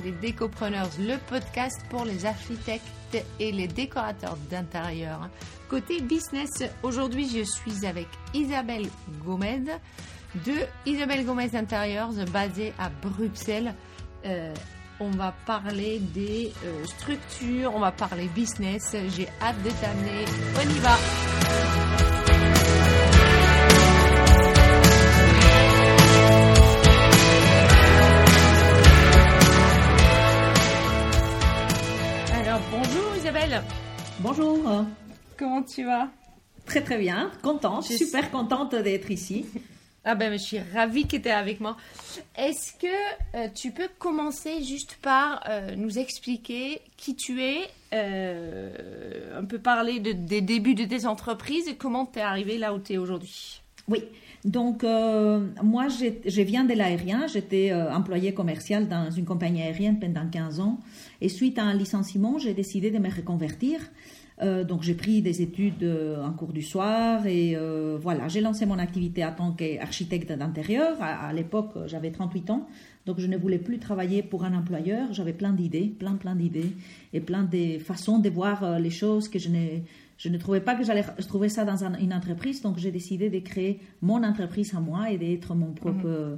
les Décopreneurs, le podcast pour les architectes et les décorateurs d'intérieur. Côté business, aujourd'hui je suis avec Isabelle Gomez de Isabelle Gomez Interiors basée à Bruxelles. Euh, on va parler des euh, structures, on va parler business. J'ai hâte de t'amener. On y va! Isabelle, Bonjour. comment tu vas? Très très bien, contente, Je super contente d'être ici. Ah ben je suis ravie que tu es avec moi. Est-ce que euh, tu peux commencer juste par euh, nous expliquer qui tu es, euh, un peu parler de- des débuts de tes entreprises et comment tu es arrivé là où tu es aujourd'hui? Oui, donc moi je viens de l'aérien, j'étais employée commerciale dans une compagnie aérienne pendant 15 ans et suite à un licenciement j'ai décidé de me reconvertir. Euh, donc j'ai pris des études euh, en cours du soir et euh, voilà, j'ai lancé mon activité en tant qu'architecte d'intérieur. À, à l'époque, j'avais 38 ans, donc je ne voulais plus travailler pour un employeur. J'avais plein d'idées, plein plein d'idées et plein de façons de voir les choses que je ne, je ne trouvais pas que j'allais trouver ça dans un- une entreprise. Donc j'ai décidé de créer mon entreprise à moi et d'être mon propre euh,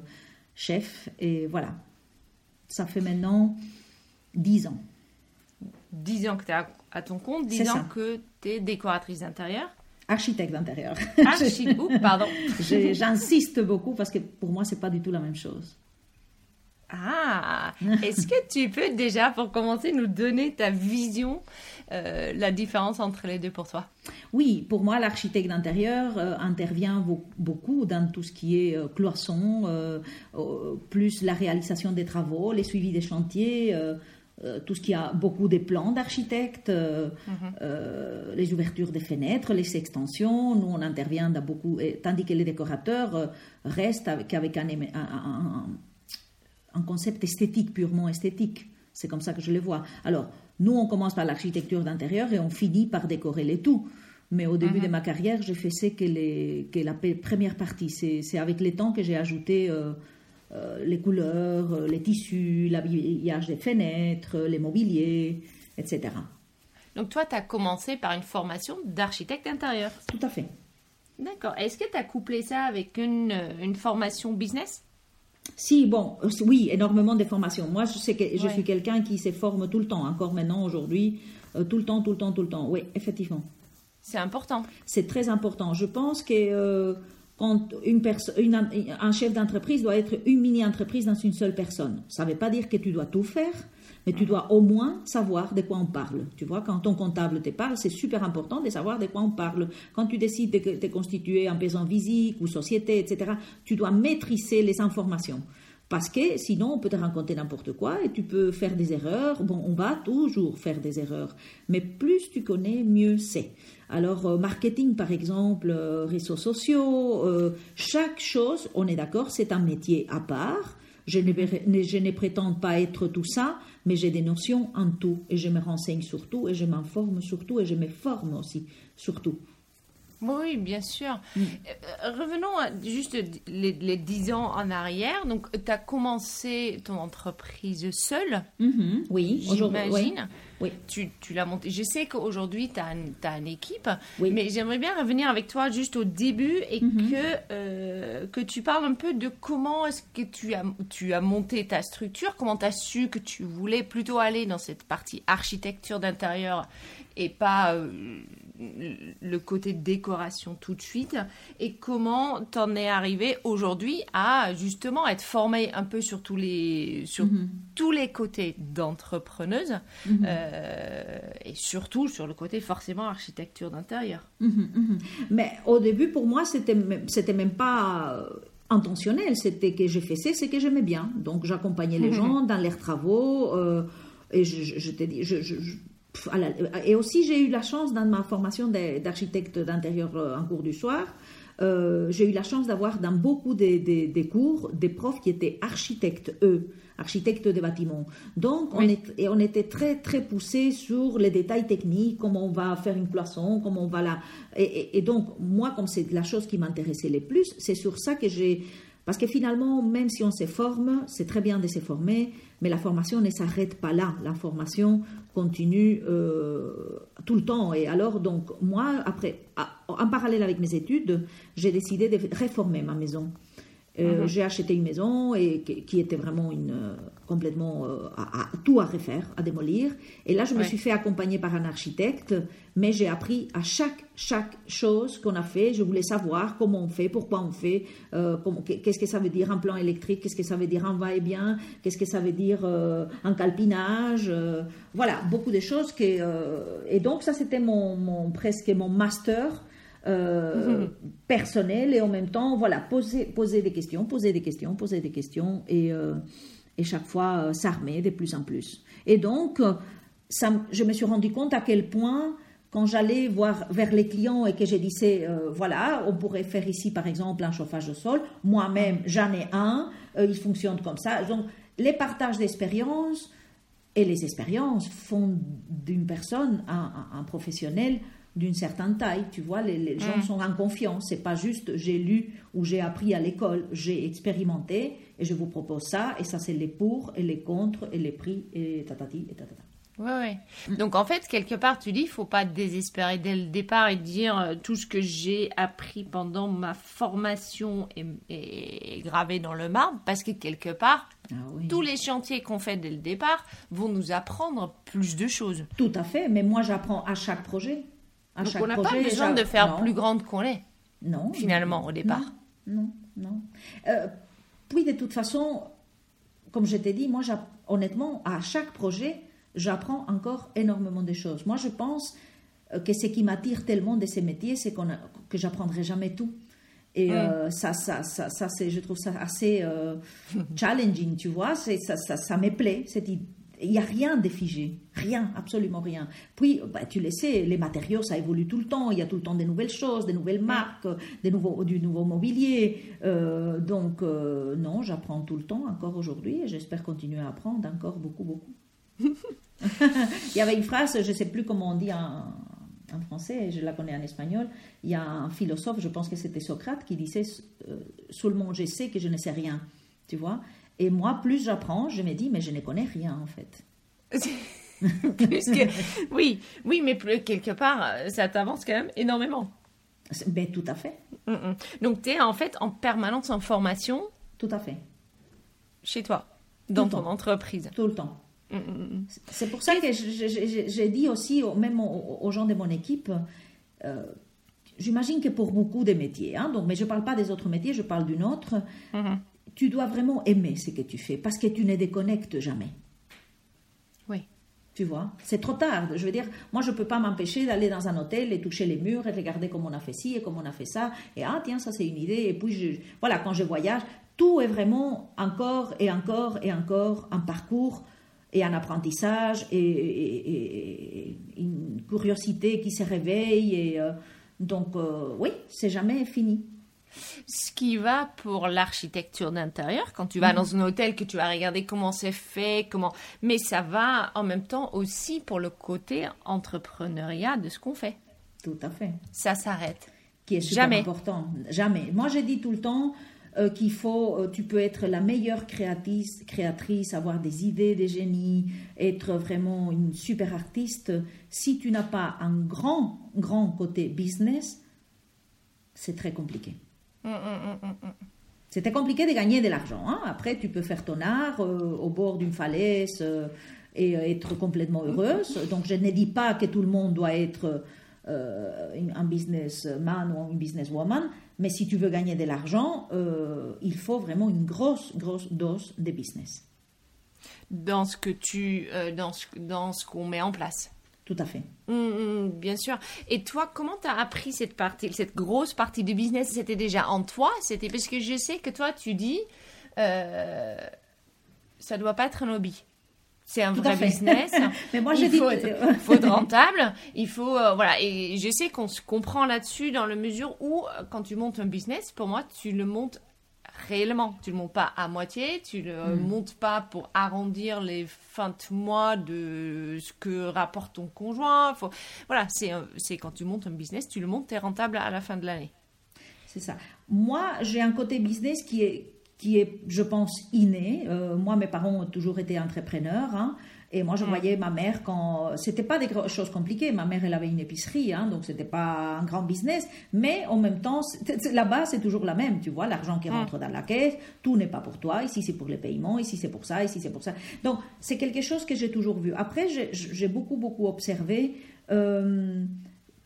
chef. Et voilà, ça fait maintenant 10 ans. 10 ans que tu es à, à ton compte, 10 C'est ans ça. que tu es décoratrice d'intérieur. Architecte d'intérieur. Archi... Oups, pardon. J'insiste beaucoup parce que pour moi, c'est pas du tout la même chose. Ah, est-ce que tu peux déjà, pour commencer, nous donner ta vision, euh, la différence entre les deux pour toi Oui, pour moi, l'architecte d'intérieur euh, intervient beau- beaucoup dans tout ce qui est euh, cloison, euh, plus la réalisation des travaux, les suivis des chantiers, euh, tout ce qui a beaucoup de plans d'architectes, euh, euh, les ouvertures des fenêtres, les extensions. Nous, on intervient dans beaucoup, et- tandis que les décorateurs restent avec, avec un, éme- un- un- un- un concept esthétique, purement esthétique. C'est comme ça que je le vois. Alors, nous, on commence par l'architecture d'intérieur et on finit par décorer les tout. Mais au début de ma carrière, je faisais que, les, que la première partie. C'est avec le temps que j'ai ajouté euh, euh, les couleurs, euh, les tissus, l'habillage des fenêtres, les mobiliers, etc. Donc toi, tu as commencé par une formation d'architecte d'intérieur. Tout à fait. D'accord. Est-ce que tu as couplé ça avec une, une formation business? Si, bon, euh, oui, énormément de formations. Moi, je, sais que je Ouais. suis quelqu'un qui se forme tout le temps, encore maintenant, aujourd'hui, euh, tout le temps, tout le temps, tout le temps. Oui, effectivement. C'est important. C'est très important. Je pense que euh, quand une une- un chef d'entreprise doit être une mini-entreprise dans une seule personne. Ça ne veut pas dire que tu dois tout faire, mais tu dois au moins savoir de quoi on parle. Tu vois, quand ton comptable te parle, c'est super important de savoir de quoi on parle. Quand tu décides de te constituer en maison physique ou société, etc., tu dois maîtriser les informations. Parce que sinon, on peut te raconter n'importe quoi et tu peux faire des erreurs. Bon, on va toujours faire des erreurs. Mais plus tu connais, mieux c'est. Alors, euh, marketing, par exemple, euh, réseaux sociaux, euh, chaque chose, on est d'accord, c'est un métier à part. Je ne- je ne prétends pas être tout ça, mais j'ai des notions en tout. Et je me renseigne sur tout, et je m'informe sur tout, et je me forme aussi sur tout. Oui, bien sûr. Euh, revenons à juste les, 10 ans en arrière. Donc, tu as commencé ton entreprise seule, Mhm, oui, j'imagine. Oui. Tu, tu l'as montée. Je sais qu'aujourd'hui, tu as, une équipe, Oui. mais j'aimerais bien revenir avec toi juste au début et Mhm. que, euh, que tu parles un peu de comment est-ce que tu as, tu as monté ta structure, comment tu as su que tu voulais plutôt aller dans cette partie architecture d'intérieur et pas euh, le côté décoration tout de suite, et comment t'en es arrivé aujourd'hui à justement être formée un peu sur tous les, sur Mhm. tous les côtés d'entrepreneuse, Mhm. euh, et surtout sur le côté forcément architecture d'intérieur. Mhm, mhm. Mais au début, pour moi, c'était même- c'était même pas euh, intentionnel. C'était que je faisais ce que j'aimais bien. Donc, j'accompagnais les gens dans leurs travaux. euh, et je, je, je te dis, je, et aussi, j'ai eu la chance dans ma formation d'architecte d'intérieur euh, en cours du soir. euh, j'ai eu la chance d'avoir dans beaucoup des, des- des cours des profs qui étaient architectes, eux, architectes de bâtiments. Donc, on, Oui. est, et on était très, très poussés sur les détails techniques, comment on va faire une cloison, comment on va la... Et, et- et donc, moi, comme c'est la chose qui m'intéressait le plus, c'est sur ça que j'ai... Parce que finalement, même si on se forme, c'est très bien de se former, mais la formation ne s'arrête pas là. La formation continue euh, tout le temps. Et alors, donc, moi, après, en parallèle avec mes études, j'ai décidé de réformer ma maison. Euh, mhm. J'ai acheté une maison et, qui, était vraiment une, euh, complètement euh, à, tout à refaire, à démolir. Et là, je me suis fait accompagner par un architecte, mais j'ai appris à chaque, chaque chose qu'on a fait. Je voulais savoir comment on fait, pourquoi on fait, qu'est-ce que ça veut dire un plan électrique, qu'est-ce que ça veut dire un va-et-bien, qu'est-ce que ça veut dire un calpinage. voilà, beaucoup de choses. Que, et donc, ça, c'était mon, mon, presque mon master euh, personnel et en même temps, voilà, poser, poser des questions, poser des questions, poser des questions et, euh, et chaque fois euh, s'armer de plus en plus. Et donc, ça, je me suis rendu compte à quel point, quand j'allais voir vers les clients et que je disais, voilà, on pourrait faire ici par exemple un chauffage au sol, moi-même j'en ai un, il fonctionne comme ça. Donc, les partages d'expériences et les expériences font d'une personne un, un professionnel d'une certaine taille, tu vois, les, gens mm. sont en confiance. C'est pas juste j'ai lu ou j'ai appris à l'école, j'ai expérimenté et je vous propose ça et ça c'est les pour et les contre et les prix et tatati et tatata. Ouais, ouais. Mm. Donc en fait, quelque part, tu dis, il faut pas désespérer dès le départ et dire euh, tout ce que j'ai appris pendant ma formation est, gravé dans le marbre, parce que quelque part, ah tous les chantiers qu'on fait dès le départ vont nous apprendre plus de choses. Tout à fait, mais moi j'apprends à chaque projet. Donc on n'a pas besoin de faire plus grande qu'on l'est. Non. Finalement, au départ. Non, non. Euh, puis de toute façon, comme je t'ai dit, moi, honnêtement, à chaque projet, j'apprends encore énormément de choses. Moi, je pense euh, que ce qui m'attire tellement de ces métiers, c'est qu'on que j'apprendrai jamais tout. Et euh, ça, ça, ça, ça c'est, je trouve ça assez challenging, tu vois. Ça, ça, ça, me plaît, cette, il n'y a rien de figé, rien, absolument rien. Puis, bah, tu le sais, les matériaux, ça évolue tout le temps, il y a tout le temps des nouvelles choses, des nouvelles marques, des nouveaux, du nouveau mobilier. Euh, donc, euh, non, j'apprends tout le temps, encore aujourd'hui, et j'espère continuer à apprendre encore beaucoup, beaucoup. il y avait une phrase, je ne sais plus comment on dit en, en, français, je la connais en espagnol, il y a un philosophe, je pense que c'était Socrate, qui disait euh, Sous le monde, je sais que je ne sais rien », tu vois et moi, plus j'apprends, je me dis, mais je ne connais rien en fait. Oui, oui, mais quelque part, ça t'avance quand même énormément. Ben, tout à fait. Mm, mm. Donc, tu es en fait en permanence en formation Tout à fait. Chez toi, dans ton entreprise Tout le temps. Mm, C'est pour ça que j'ai dit aussi, même aux, gens de mon équipe, euh, j'imagine que pour beaucoup de métiers, hein, donc, mais je ne parle pas des autres métiers, je parle d'une autre, mm-hmm tu dois vraiment aimer ce que tu fais parce que tu ne déconnectes jamais. Oui. Tu vois, c'est trop tard. Je veux dire, moi, je ne peux pas m'empêcher d'aller dans un hôtel et toucher les murs et regarder comment on a fait ci et comment on a fait ça. Et ah, tiens, ça, c'est une idée. Et puis, je, voilà, quand je voyage, tout est vraiment encore et encore et encore un parcours et un apprentissage et, une curiosité qui se réveille. Et, euh, donc, euh, oui, c'est jamais fini. Ce qui va pour l'architecture d'intérieur, quand tu vas dans un hôtel, que tu vas regarder comment c'est fait, comment. Mais ça va en même temps aussi pour le côté entrepreneuriat de ce qu'on fait. Tout à fait. Ça s'arrête. Qui est super Jamais. important. Jamais. Moi, j'ai dit tout le temps euh, qu'il faut, euh, tu peux être la meilleure créatrice, créatrice, avoir des idées, des génies, être vraiment une super artiste. Si tu n'as pas un grand, grand côté business, c'est très compliqué. C'était compliqué de gagner de l'argent. Hein. Après, tu peux faire ton art euh, au bord d'une falaise euh, et euh, être complètement heureuse. Donc, je ne dis pas que tout le monde doit être un businessman ou une businesswoman, mais si tu veux gagner de l'argent, il faut vraiment une grosse, grosse dose de business. Dans ce qu'on met en place. Tout à fait. Mmh, mmh, bien sûr. Et toi, comment tu as appris cette partie, cette grosse partie du business? C'était déjà en toi? C'était parce que je sais que toi, tu dis, euh, ça doit pas être un hobby. C'est un vrai business. Mais moi, j'ai dit faut, être, faut être rentable. Il faut euh, voilà. Et je sais qu'on se comprend là-dessus dans la mesure où, quand tu montes un business, pour moi, tu le montes réellement. Tu le montes pas à moitié, tu le hmm. montes pas pour arrondir les fins de mois de ce que rapporte ton conjoint. Faut... Voilà, c'est quand tu montes un business, tu le montes, tu es rentable à la fin de l'année. C'est ça. Moi, j'ai un côté business qui est, qui est, je pense, inné. Euh, moi, mes parents ont toujours été entrepreneurs. Hein, et moi, je mm. voyais ma mère quand. C'était pas des choses compliquées. Ma mère, elle avait une épicerie, hein, donc c'était pas un grand business. Mais en même temps, là-bas, c'est toujours la même. Tu vois, l'argent qui mm. rentre dans la caisse, tout n'est pas pour toi. Ici, c'est pour les paiements. Ici, c'est pour ça. Ici, c'est pour ça. Donc, c'est quelque chose que j'ai toujours vu. Après, j'ai beaucoup, beaucoup observé. Euh,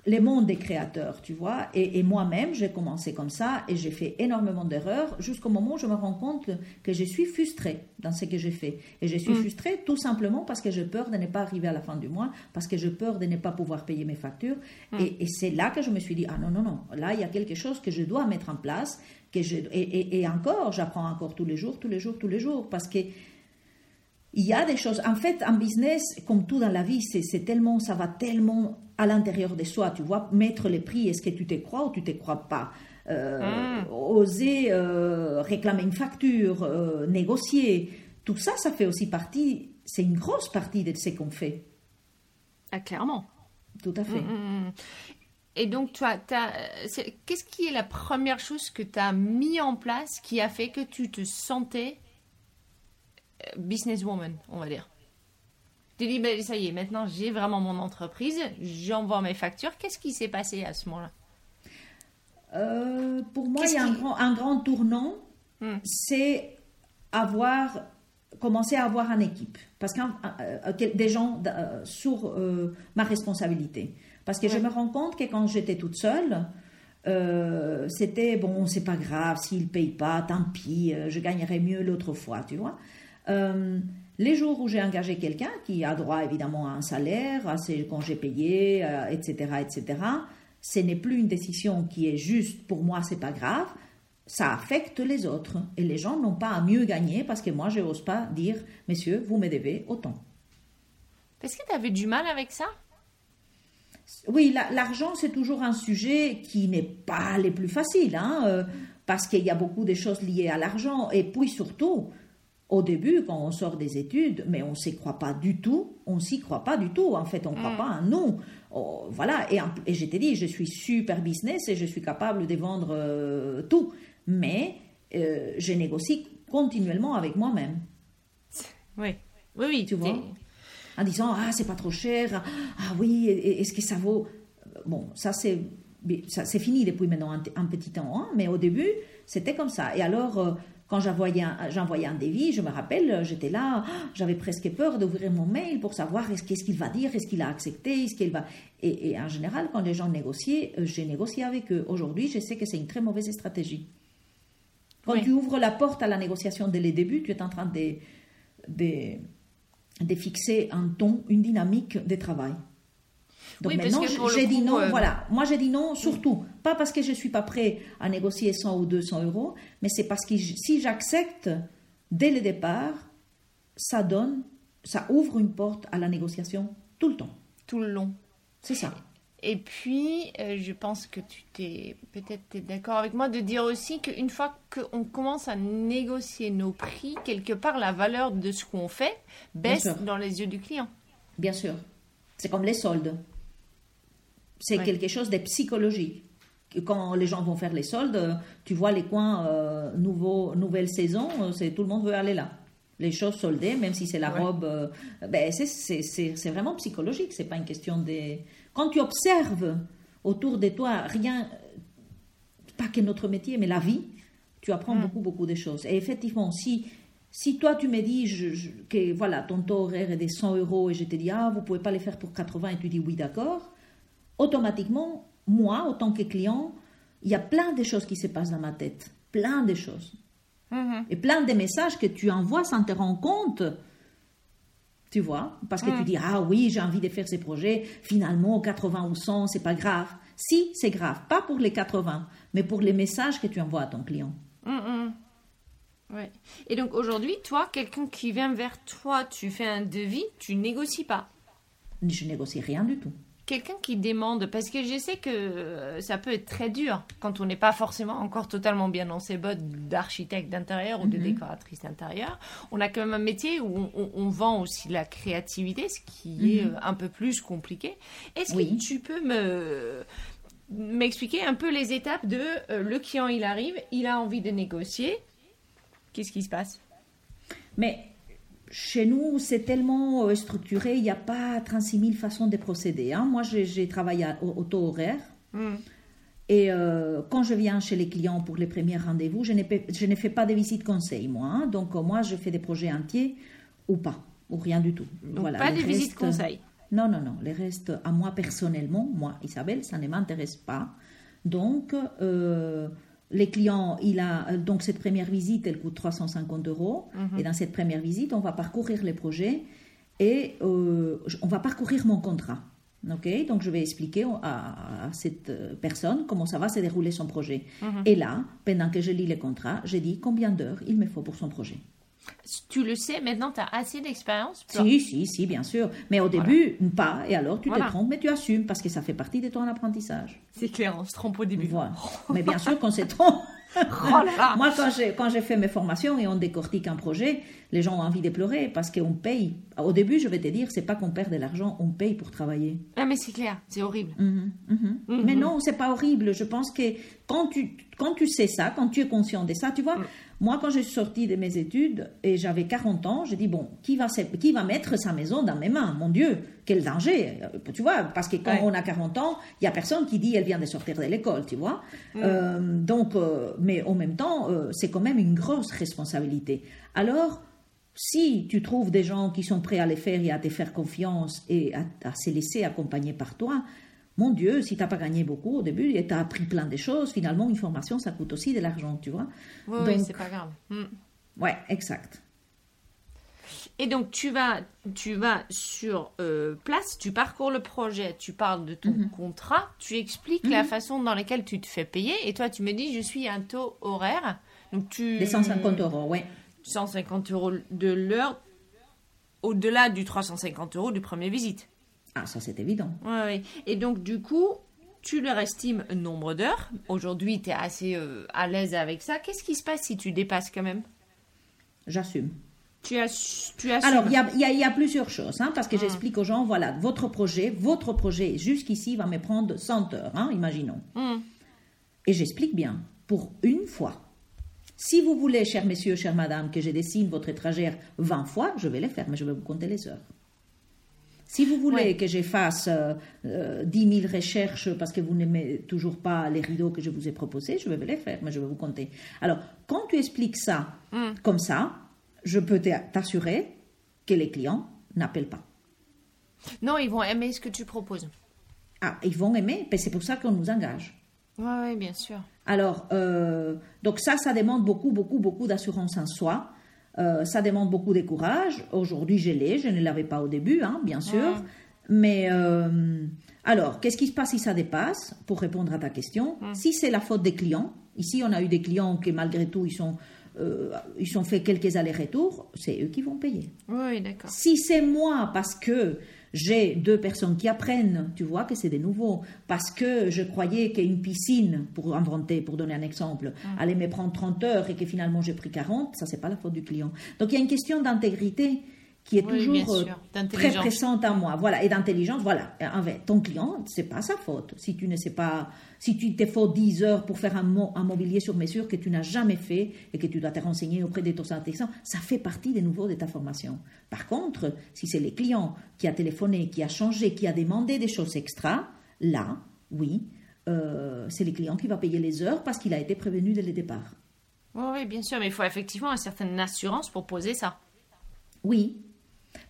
les mondes des créateurs, tu vois. Et, moi-même, j'ai commencé comme ça et j'ai fait énormément d'erreurs jusqu'au moment où je me rends compte que je suis frustrée dans ce que j'ai fait. Et je suis mm. frustrée tout simplement parce que j'ai peur de ne pas arriver à la fin du mois, parce que j'ai peur de ne pas pouvoir payer mes factures. Mm. Et, c'est là que je me suis dit, ah non, non, non, là, il y a quelque chose que je dois mettre en place. Que je, et, et encore, j'apprends encore tous les jours, tous les jours, tous les jours, parce que il y a des choses. En fait, en business, comme tout dans la vie, c'est tellement, ça va tellement à l'intérieur de soi. Tu vois, mettre les prix, est-ce que tu te crois ou tu te crois pas? Euh, ah. Oser euh, réclamer une facture, euh, négocier, tout ça, ça fait aussi partie. C'est une grosse partie de ce qu'on fait. Ah, clairement. Tout à fait. Mm, mm, mm. Et donc, toi, qu'est-ce qui est la première chose que tu as mis en place qui a fait que tu te sentais businesswoman, on va dire. Tu dis, ben, ça y est, maintenant j'ai vraiment mon entreprise, j'envoie mes factures. Qu'est-ce qui s'est passé à ce moment-là? Euh, Pour moi, il y a un, grand, tournant, hmm. c'est avoir commencer à avoir une équipe, parce que euh, euh, des gens sur ma responsabilité. Parce que je me rends compte que quand j'étais toute seule, c'était bon, c'est pas grave, s'il paye pas, tant pis, je gagnerai mieux l'autre fois, tu vois. Euh, les jours où j'ai engagé quelqu'un qui a droit évidemment à un salaire, à ses congés payés, etc., euh, etc., ce n'est plus une décision qui est juste pour moi, c'est pas grave. Ça affecte les autres et les gens n'ont pas à mieux gagner parce que moi, je n'ose pas dire, messieurs, vous me devez autant. Est-ce que tu avais du mal avec ça? Oui, l'argent, c'est toujours un sujet qui n'est pas les plus faciles, hein, euh, parce qu'il y a beaucoup de choses liées à l'argent. Et puis surtout, au début, quand on sort des études, mais on ne s'y croit pas du tout, on s'y croit pas du tout, en fait, on ne croit mm. pas à nous. Oh, voilà, et, et, je t'ai dit, je suis super business et je suis capable de vendre euh, tout, mais euh, je négocie continuellement avec moi-même. Oui, oui, oui. Tu vois? En disant, ah, c'est pas trop cher, ah oui, est-ce que ça vaut... Bon, ça c'est c'est fini depuis maintenant un, petit temps, hein, mais au début, c'était comme ça. Et alors, euh, quand j'envoyais un, un devis, je me rappelle, j'étais là, j'avais presque peur d'ouvrir mon mail pour savoir qu'est-ce qu'il va dire, est-ce qu'il a accepté, est-ce qu'il va... Et, en général, quand les gens négociaient, euh, j'ai négocié avec eux. Aujourd'hui, je sais que c'est une très mauvaise stratégie. Quand tu ouvres la porte à la négociation dès le début, tu es en train de, de, de fixer un ton, une dynamique de travail. Donc maintenant, j'ai dit non, euh, voilà. Moi, j'ai dit non, surtout. Pas parce que je ne suis pas prêt à négocier 100 ou 200 euros, mais c'est parce que si j'accepte dès le départ, ça donne, ça ouvre une porte à la négociation tout le temps. Tout le long. C'est ça. Et puis, euh, je pense que tu t'es peut-être d'accord avec moi de dire aussi qu'une fois qu'on commence à négocier nos prix, quelque part, la valeur de ce qu'on fait baisse dans les yeux du client. Bien sûr. C'est comme les soldes. C'est quelque chose de psychologique. Quand les gens vont faire les soldes, tu vois les coins euh, nouveau, nouvelle saison, euh, c'est tout le monde veut aller là. Les choses soldées, même si c'est la robe, euh, ben c'est vraiment psychologique. C'est pas une question de. Quand tu observes autour de toi rien, pas que notre métier, mais la vie, tu apprends mm. beaucoup beaucoup de choses. Et effectivement, si si toi tu me dis que voilà ton taux horaire est de 100 euros et je te dis ah vous pouvez pas les faire pour 80 et tu dis oui d'accord, automatiquement, moi, en tant que client, il y a plein de choses qui se passent dans ma tête. Plein de choses. Mm-hmm. Et plein de messages que tu envoies sans te rendre compte. Tu vois? Parce que tu mm. dis, ah oui, j'ai envie de faire ces projets. Finalement, 80 ou 100, c'est pas grave. Si, c'est grave. Pas pour les 80, mais pour les messages que tu envoies à ton client. Mm-hmm. Et donc aujourd'hui, toi, quelqu'un qui vient vers toi, tu fais un devis, tu négocies pas? Je négocie rien du tout quelqu'un qui demande, parce que je sais que euh, ça peut être très dur quand on n'est pas forcément encore totalement bien dans ses bottes d'architecte d'intérieur ou de mhm. décoratrice d'intérieur. On a quand même un métier où on, vend aussi la créativité, ce qui est mhm. euh, un peu plus compliqué. Est-ce que tu peux me m'expliquer un peu les étapes de euh, le client il arrive, il a envie de négocier. Qu'est-ce qui se passe? Mais chez nous, c'est tellement euh, structuré, il n'y a pas 36 000 façons de procéder. hein. Moi, j'ai travaillé à- au, au taux horaire. Hmm. Et euh, quand je viens chez les clients pour les premiers rendez-vous, je ne fais pas de visites conseils, moi. hein. Donc, euh, moi, je fais des projets entiers ou pas, ou rien du tout. Donc, pas de visites restes- conseils. Non, non, non. Les restes, à moi personnellement, moi, Isabelle, ça ne m'intéresse pas. Donc, euh, les clients, il a, donc cette première visite, elle coûte 350 euros. Et dans cette première visite, on va parcourir les projets et euh, on va parcourir mon contrat. Ok, donc je vais expliquer à, à cette euh, personne comment ça va se dérouler son projet. Et là, pendant que je lis le contrat, je dis combien d'heures il me faut pour son projet. Tu le sais, maintenant, tu as assez d'expérience pour- Si, si, si, bien sûr. Mais au début, pas. Et alors, tu Voilà. te trompes, mais tu assumes parce que ça fait partie de ton apprentissage. C'est clair, on se trompe au début. Voilà. Mais bien sûr qu'on se trompe. Oh. Moi, quand j'ai, quand j'ai fait mes formations et on décortique un projet, les gens ont envie de pleurer parce qu'on paye. Au début, je vais te dire, c'est pas qu'on perd de l'argent, on paye pour travailler. Ah, mais c'est clair, c'est horrible. Mhm, mhm. Mais non, c'est pas horrible. Je pense que quand tu, quand tu sais ça, quand tu es conscient de ça, tu vois, moi, quand je suis sortie de mes études et j'avais 40 ans, j'ai dit, bon, qui va, se- qui va mettre sa maison dans mes mains? Mon Dieu, quel danger Euh, Tu vois, parce que quand Ouais. on a 40 ans, il y a personne qui dit, elle vient de sortir de l'école, tu vois? Euh, donc, euh, mais en même temps, euh, c'est quand même une grosse responsabilité. Alors, si tu trouves des gens qui sont prêts à les faire et à te faire confiance et à, à se laisser accompagner par toi, mon Dieu, si tu n'as pas gagné beaucoup au début et tu as appris plein de choses, finalement, une formation, ça coûte aussi de l'argent, tu vois. Oui, c'est pas grave. Hmm. Ouais, exact. Et donc, tu vas, tu vas sur euh, place, tu parcours le projet, tu parles de ton Mhm. contrat, tu expliques la façon dans laquelle tu te fais payer, et toi, tu me dis, je suis à un taux horaire. Donc, tu... Les 150 euros, ouais. 150 euros de l'heure, au-delà du 350 euros du premier visite. Ah, ça c'est évident. Ouais, ouais. Et donc, du coup, tu leur estimes un nombre d'heures. Aujourd'hui, tu es assez euh, à l'aise avec ça. Qu'est-ce qui se passe si tu dépasses quand même? J'assume. tu as, tu assumes. Alors, il y a, y a- il y a plusieurs choses, hein, parce que j'explique aux gens, voilà, votre projet, votre projet jusqu'ici va me prendre 100 heures, hein, imaginons. Hmm. Et j'explique bien, pour une fois. Si vous voulez, cher messieurs, chère madame, que je dessine votre étragère 20 fois, je vais le faire, mais je vais vous compter les heures. Si vous voulez Ouais. que je fasse euh, euh, 10 000 recherches parce que vous n'aimez toujours pas les rideaux que je vous ai proposés, je vais les faire, mais je vais vous compter. Alors, quand tu expliques ça Hmm. comme ça, je peux t'a- t'assurer que les clients n'appellent pas. Non, ils vont aimer ce que tu proposes. Ah, ils vont aimer, mais c'est pour ça qu'on nous engage. Oui, ouais, bien sûr. Alors, euh, donc ça, ça demande beaucoup, beaucoup, beaucoup d'assurance en soi. Euh, ça demande beaucoup de courage. Aujourd'hui, je l'ai, je ne l'avais pas au début, hein, bien sûr. Mais euh, alors, qu'est-ce qui se passe si ça dépasse? Pour répondre à ta question, si c'est la faute des clients, ici on a eu des clients qui malgré tout ils sont euh, ils ont fait quelques allers-retours, c'est eux qui vont payer. Oui, d'accord. Si c'est moi parce que j'ai deux personnes qui apprennent, tu vois que c'est des nouveaux, parce que je croyais qu'une piscine, pour inventer, pour donner un exemple, allait me prendre 30 heures et que finalement j'ai pris 40, ça c'est pas la faute du client. Donc il y a une question d'intégrité qui est Oui, toujours euh, très présente à moi. Voilà, et d'intelligence, voilà. Ton client, c'est pas sa faute. Si tu ne sais pas, si tu te faut 10 heures pour faire un, mo- un mobilier sur mesure que tu n'as jamais fait et que tu dois te renseigner auprès de ton artisan, ça fait partie des nouveaux de ta formation. Par contre, si c'est le client qui a téléphoné, qui a changé, qui a demandé des choses extra, là, oui, euh, c'est le client qui va payer les heures parce qu'il a été prévenu dès le départ. Oui, oui, bien sûr, mais il faut effectivement une certaine assurance pour poser ça, Oui.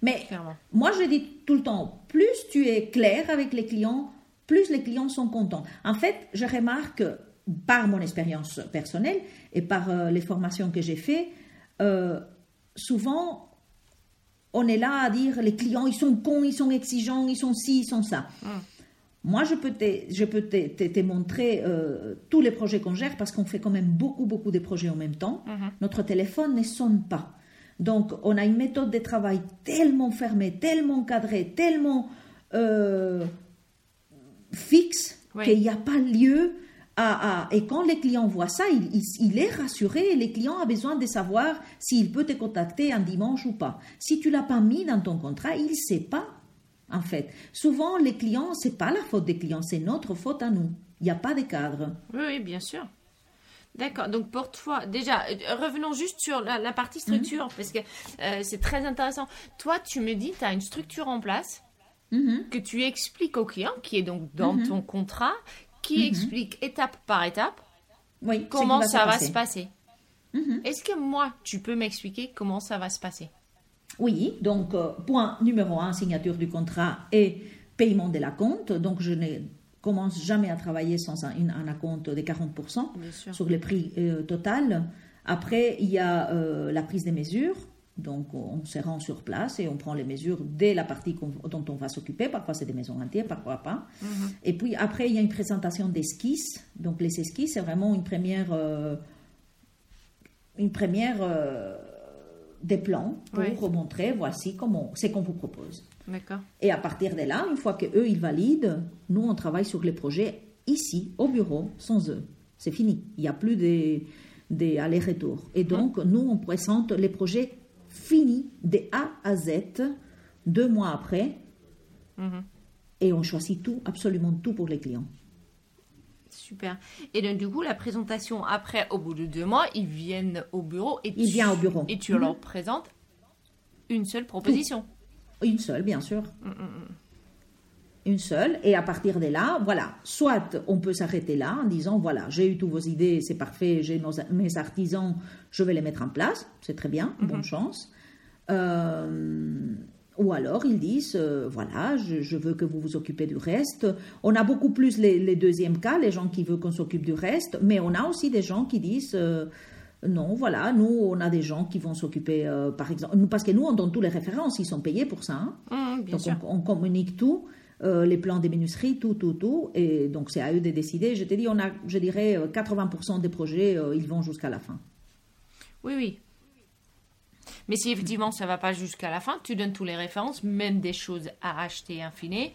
Mais clairement. Moi, je dis tout le temps, plus tu es clair avec les clients, plus les clients sont contents. En fait, je remarque par mon expérience personnelle et par euh, les formations que j'ai faites, euh, souvent, on est là à dire les clients, ils sont cons, ils sont exigeants, ils sont ci, ils sont ça. Moi, je peux te, je peux te, te- te montrer euh, tous les projets qu'on gère parce qu'on fait quand même beaucoup, beaucoup de projets en même temps. Notre téléphone ne sonne pas. Donc, on a une méthode de travail tellement fermée, tellement cadrée, tellement euh, fixe Oui. qu'il n'y a pas lieu à, à- Et quand les clients voient ça, il, il- il est rassuré les clients ont besoin de savoir s'il peut te contacter un dimanche ou pas. Si tu l'as pas mis dans ton contrat, il ne sait pas, en fait. Souvent, les clients, c'est pas la faute des clients, c'est notre faute à nous. Il n'y a pas de cadre. Oui, oui, bien sûr. D'accord. Donc pour toi, déjà, euh, revenons juste sur la, partie structure, parce que euh, c'est très intéressant. Toi, tu me dis, tu as une structure en place Mhm. que tu expliques au client, qui est donc dans Mhm. ton contrat, qui explique étape par étape Oui, comment va ça se va se passer. Mhm. Est-ce que moi, tu peux m'expliquer comment ça va se passer? Oui, donc euh, point numéro un, signature du contrat et paiement de la compte. Donc je ne commence jamais à travailler sans un, un acompte de 40% Bien sûr. sur le prix euh, total. Après, il y a euh, la prise des mesures. Donc on se rend sur place et on prend les mesures dès la partie dont on va s'occuper. Parfois c'est des maisons entières, parfois pas. Et puis après, il y a une présentation d'esquisses. Donc les esquisses, c'est vraiment une première, euh, une première euh, des plans pour Ouais. montrer voici comment c'est qu'on vous propose. D'accord. Et à partir de là, une fois que eux ils valident, nous on travaille sur les projets ici au bureau sans eux. C'est fini. Il n'y a plus des, des allers-retours. Et donc nous on présente les projets finis de A à Z deux mois après Mhm. et on choisit tout, absolument tout pour les clients. Super. Et donc, du coup, la présentation après, au bout de deux mois, ils viennent au bureau et Ils tu, viennent au bureau. Et tu Mhm. leur présentes une seule proposition. Une seule, bien sûr. Mm, Une seule. Et à partir de là, voilà, soit on peut s'arrêter là en disant, voilà, j'ai eu toutes vos idées, c'est parfait, j'ai nos- mes artisans, je vais les mettre en place, c'est très bien, bonne chance. Euh, ou alors ils disent, euh, voilà, je, je veux que vous vous occupez du reste. On a beaucoup plus les, les deuxièmes cas, les gens qui veulent qu'on s'occupe du reste, mais on a aussi des gens qui disent, euh, non, voilà, nous, on a des gens qui vont s'occuper, euh, par exemple, parce que nous, on donne toutes les références, ils sont payés pour ça. hein. Bien Donc sûr. on, on communique tout, euh, les plans des manuscrits, tout, tout, tout. Et donc c'est à eux de décider. Je te dis, on a, je dirais, euh, 80% des projets, euh, ils vont jusqu'à la fin. Oui, oui. Mais si effectivement ça va pas jusqu'à la fin, tu donnes toutes les références, même des choses à acheter in fine.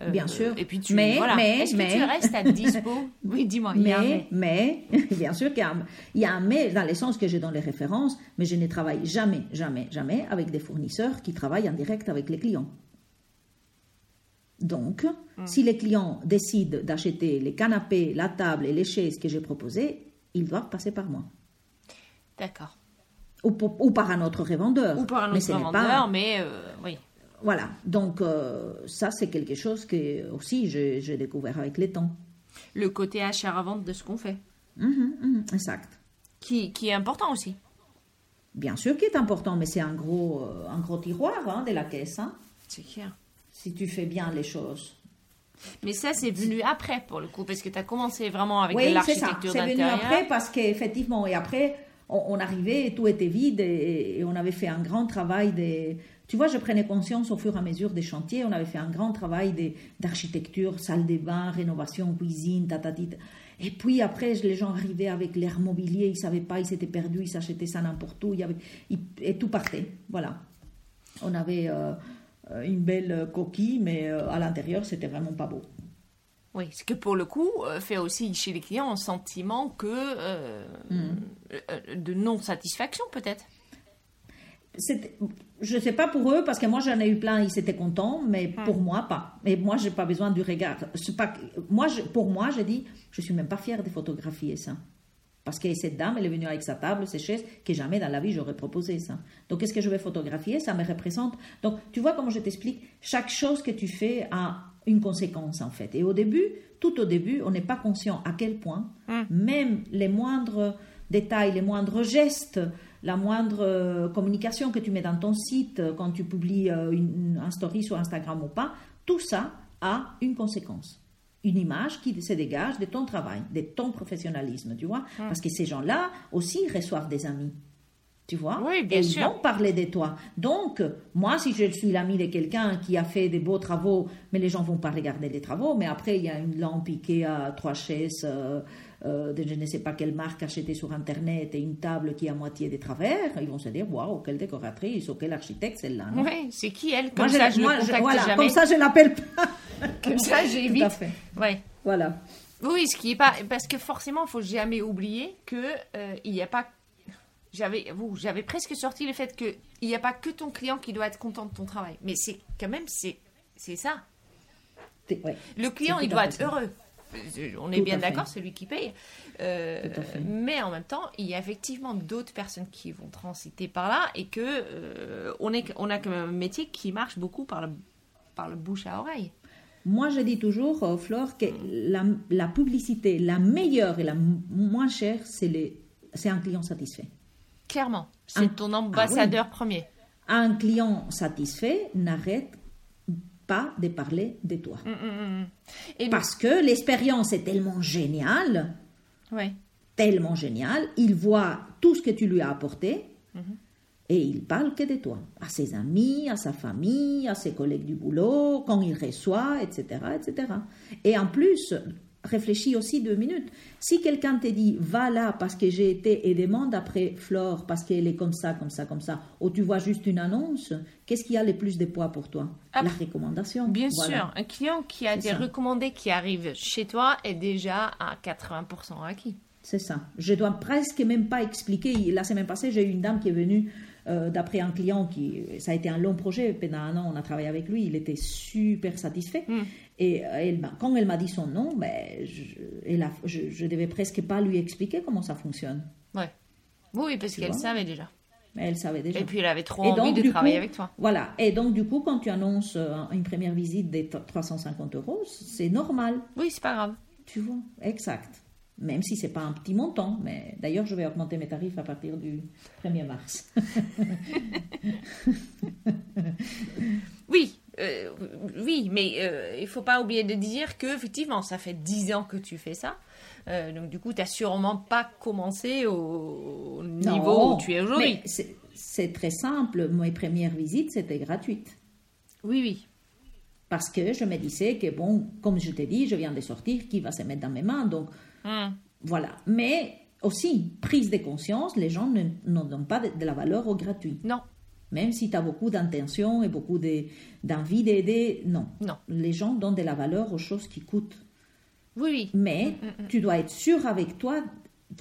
Euh, Bien sûr. Et puis tu. Mais- voilà. mais- Est-ce que mais- tu restes à dispo Oui, dis-moi. un Mais, mais, bien sûr qu'il y a, un- il y a un mais dans le sens que j'ai dans les références, mais je ne travaille jamais, jamais, jamais avec des fournisseurs qui travaillent en direct avec les clients. Donc, si les clients décident d'acheter les canapés, la table et les chaises que j'ai proposées, ils doivent passer par moi. D'accord. Ou, pour- ou par un autre revendeur. Ou par un Mais autre ce n'est vendeur, pas- mais euh, oui. Voilà, donc euh, ça c'est quelque chose que aussi j'ai découvert avec les temps. Le côté achat à vente de ce qu'on fait, Mhm, mhm, exact. qui, qui est important aussi. Bien sûr qu'il est important, mais c'est un gros, euh, un gros tiroir hein, de la caisse, hein, C'est clair. si tu fais bien les choses. Mais ça, c'est venu après, pour le coup, parce que tu as commencé vraiment avec oui, c'est ça. l'architecture C'est venu d'intérieur. après parce qu'effectivement, et après, on, arrivait et tout était vide et, on avait fait un grand travail des... Tu vois, je prenais conscience au fur et à mesure des chantiers, on avait fait un grand travail des- d'architecture, salle de bain, rénovation, cuisine, tatati. Et puis après, les gens arrivaient avec l'air mobilier, ils savaient pas, ils s'étaient perdus, ils s'achetaient ça n'importe où, il y avait, et tout partait. Voilà. On avait euh, une belle coquille, mais euh, à l'intérieur, c'était vraiment pas beau. Oui, ce que pour le coup euh, fait aussi chez les clients un sentiment que euh, Hmm. euh, de non-satisfaction peut-être. C'était- je ne sais pas pour eux, parce que moi j'en ai eu plein, ils étaient contents, mais pour moi pas. Et moi, j'ai pas besoin du regard. Pas, moi, je- pour moi, j'ai dit, je suis même pas fière de photographier ça. Parce que cette dame, elle est venue avec sa table, ses chaises, que jamais dans la vie j'aurais proposé ça. Donc, qu'est-ce que je vais photographier? Ça me représente. Donc, tu vois comment je t'explique Chaque chose que tu fais a une conséquence, en fait. Et au début, tout au début, on n'est pas conscient à quel point, même les moindres détails, les moindres gestes, la moindre euh, communication que tu mets dans ton site, euh, quand tu publies euh, une- un story sur Instagram ou pas, tout ça a une conséquence. Une image qui se dégage de ton travail, de ton professionnalisme, tu vois. Parce que ces gens-là aussi reçoivent des amis. Tu vois Oui, bien Et sûr. ils vont parler de toi. Donc, moi, si je suis l'ami de quelqu'un qui a fait des beaux travaux, mais les gens vont pas regarder les travaux, mais après, il y a une lampe à trois chaises euh, euh, de je ne sais pas quelle marque achetée sur Internet et une table qui est à moitié de travers, ils vont se dire, waouh, quelle décoratrice ou quel architecte celle-là. non Oui, c'est qui elle? Moi, Comme je, ça, je moi, ne je- contacte voilà, jamais. comme ça, je l'appelle pas. Comme ça, j'évite. Tout à fait. Ouais. Voilà. Oui, ce qui est pas parce que forcément, il faut jamais oublier que euh, il n'y a pas. J'avais, j'avais presque sorti le fait que il n'y a pas que ton client qui doit être content de ton travail, mais c'est quand même c'est c'est ça. Ouais. Le client, il doit être heureux. on est Tout bien d'accord, c'est lui qui paye. Euh, mais en même temps, il y a effectivement d'autres personnes qui vont transiter par là et que euh, on, est, on a quand même un métier qui marche beaucoup par le, par le bouche à oreille. Moi, je dis toujours, euh, Flore, que la, la publicité la meilleure et la moins chère, c'est un client satisfait. Clairement, c'est Ah. ton ambassadeur premier. Un client satisfait n'arrête pas de parler de toi. Mm, mm, mm. Et Parce que l'expérience est tellement géniale, tellement géniale, il voit tout ce que tu lui as apporté et il parle que de toi, à ses amis, à sa famille, à ses collègues du boulot, quand il reçoit, etc., etc. Et en plus, réfléchis aussi deux minutes. Si quelqu'un te dit va là parce que j'ai été et demande après Flore parce qu'elle est comme ça, comme ça, comme ça, ou tu vois juste une annonce, qu'est-ce qui a le plus de poids pour toi? Ah, La recommandation. Bien Voilà. sûr, un client qui a des ça. recommandés qui arrivent chez toi est déjà à 80% acquis. C'est ça. Je dois presque même pas expliquer. La semaine passée, j'ai eu une dame qui est venue euh, d'après un client qui, ça a été un long projet. Pendant un an, on a travaillé avec lui. Il était super satisfait. Mm. Et euh, elle quand elle m'a dit son nom, ben, je, a- je, je devais presque pas lui expliquer comment ça fonctionne. Ouais. Oui, parce qu'elle savait déjà. Elle savait déjà. Et puis elle avait trop Et envie donc, de travailler coup, avec toi. Voilà. Et donc, du coup, quand tu annonces euh, une première visite des 350 euros, c'est normal. Oui, c'est pas grave. Tu vois, exact. Même si c'est pas un petit montant, mais d'ailleurs je vais augmenter mes tarifs à partir du 1er mars. Oui, euh, oui, mais euh, il faut pas oublier de dire que effectivement, ça fait 10 ans que tu fais ça. Euh, donc du coup, tu n'as sûrement pas commencé au niveau Non, où tu es aujourd'hui. c'est- très simple. Mes premières visites, c'était gratuite. Oui, oui. Parce que je me disais que, bon, comme je t'ai dit, je viens de sortir, qui va se mettre dans mes mains Donc, Hum. voilà. Mais aussi, prise de conscience, les gens donnent pas de, de la valeur au gratuit. Non, Même si tu as beaucoup d'intention et beaucoup de- d'envie d'aider, non. non. Les gens donnent de la valeur aux choses qui coûtent. Oui, oui. Mais tu dois être sûr avec toi.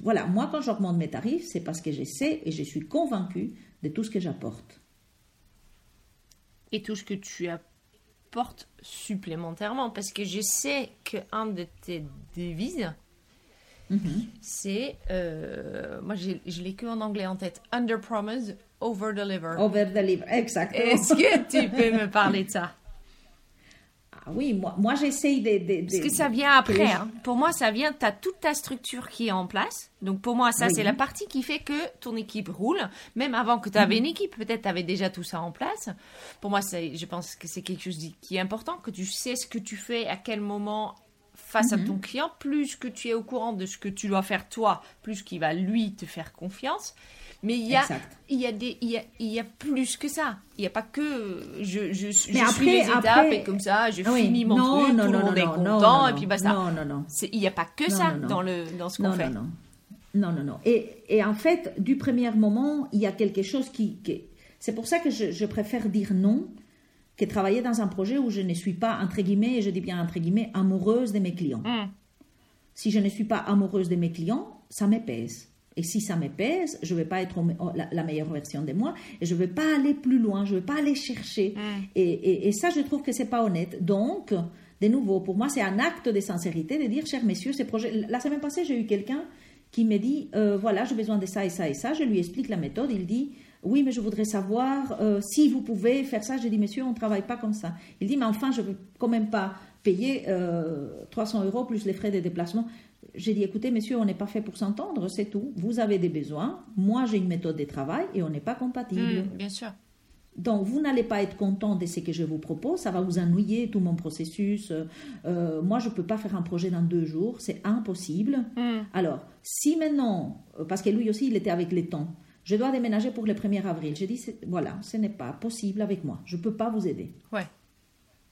Voilà, moi, quand j'augmente mes tarifs, c'est parce que je sais et je suis convaincue de tout ce que j'apporte. Et tout ce que tu apportes supplémentairement. Parce que je sais qu'un de tes devises, c'est. euh, moi, je l'ai que en anglais en tête. Under promise, over deliver. Over deliver, exactement. Est-ce que tu peux me parler de ça? Ah oui, moi, moi j'essaye de, de- Parce de- que ça vient les après. hein. Pour moi, ça vient, tu as toute ta structure qui est en place. Donc pour moi, ça, Oui. c'est la partie qui fait que ton équipe roule. Même avant que tu avais Mhm. une équipe, peut-être tu avais déjà tout ça en place. Pour moi, je pense que c'est quelque chose qui est important, que tu sais ce que tu fais, à quel moment face Mhm. à ton client. Plus que tu es au courant de ce que tu dois faire toi, plus qu'il va lui te faire confiance. Mais il y a, il y a des, il y a, il y a plus que ça. Il n'y a pas que je, je, je Mais suis après- les étapes après- et comme ça, je Ah oui, finis mon non, truc, non, tout le non, monde est non, content non, et puis basta. Non, non, non. Il n'y a pas que ça dans, le, dans ce qu'on fait. non, non. Non, non, non. Et, et en fait, du premier moment, il y a quelque chose qui... qui- C'est pour ça que je, je préfère dire non que travailler dans un projet où je ne suis pas, entre guillemets, et je dis bien entre guillemets, amoureuse de mes clients. Hum, Si je ne suis pas amoureuse de mes clients, ça me pèse. Et si ça me pèse, je ne vais pas être me- la, la meilleure version de moi et je ne vais pas aller plus loin, je ne vais pas aller chercher. Mm. Et, et- et ça, je trouve que c'est pas honnête. Donc, de nouveau, pour moi, c'est un acte de sincérité de dire, chers messieurs, ces projets. La semaine passée, j'ai eu quelqu'un qui me dit, euh, voilà, j'ai besoin de ça et ça et ça. Je lui explique la méthode. Il dit, oui, mais je voudrais savoir euh, si vous pouvez faire ça. J'ai dit, monsieur, on ne travaille pas comme ça. Il dit, mais enfin, je ne veux quand même pas payer euh, 300 euros plus les frais de déplacement. J'ai dit, écoutez, monsieur, on n'est pas fait pour s'entendre, c'est tout. Vous avez des besoins, moi j'ai une méthode de travail et on n'est pas compatible. hum, bien sûr. Donc, vous n'allez pas être content de ce que je vous propose, ça va vous ennuyer tout mon processus. Euh, moi, je ne peux pas faire un projet dans deux jours, c'est impossible. Hum, Alors, si maintenant, euh, parce que lui aussi, il était avec les temps, je dois déménager pour le 1er avril, j'ai dit, voilà, ce n'est pas possible avec moi, je ne peux pas vous aider. Ouais.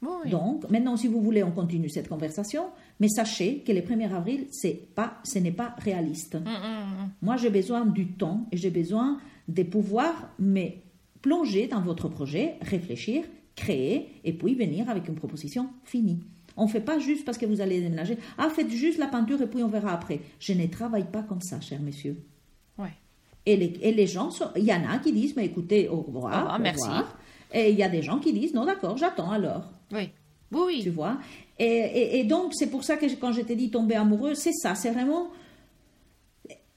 Bon, oui. Donc, maintenant, si vous voulez, on continue cette conversation, mais sachez que le 1er avril, pas, ce n'est pas réaliste. Hum, hum, hum. Moi, j'ai besoin du temps et j'ai besoin de pouvoir me plonger dans votre projet, réfléchir, créer et puis venir avec une proposition finie. On ne fait pas juste parce que vous allez déménager. Ah, faites juste la peinture et puis on verra après. Je ne travaille pas comme ça, chers messieurs. Et les, et les gens, il y en a qui disent, mais écoutez, au revoir. Au revoir, merci. Et il y a des gens qui disent, non, d'accord, j'attends alors. Oui. Oui. Tu vois et, et, et, donc, c'est pour ça que quand je t'ai dit tomber amoureux, c'est ça. C'est vraiment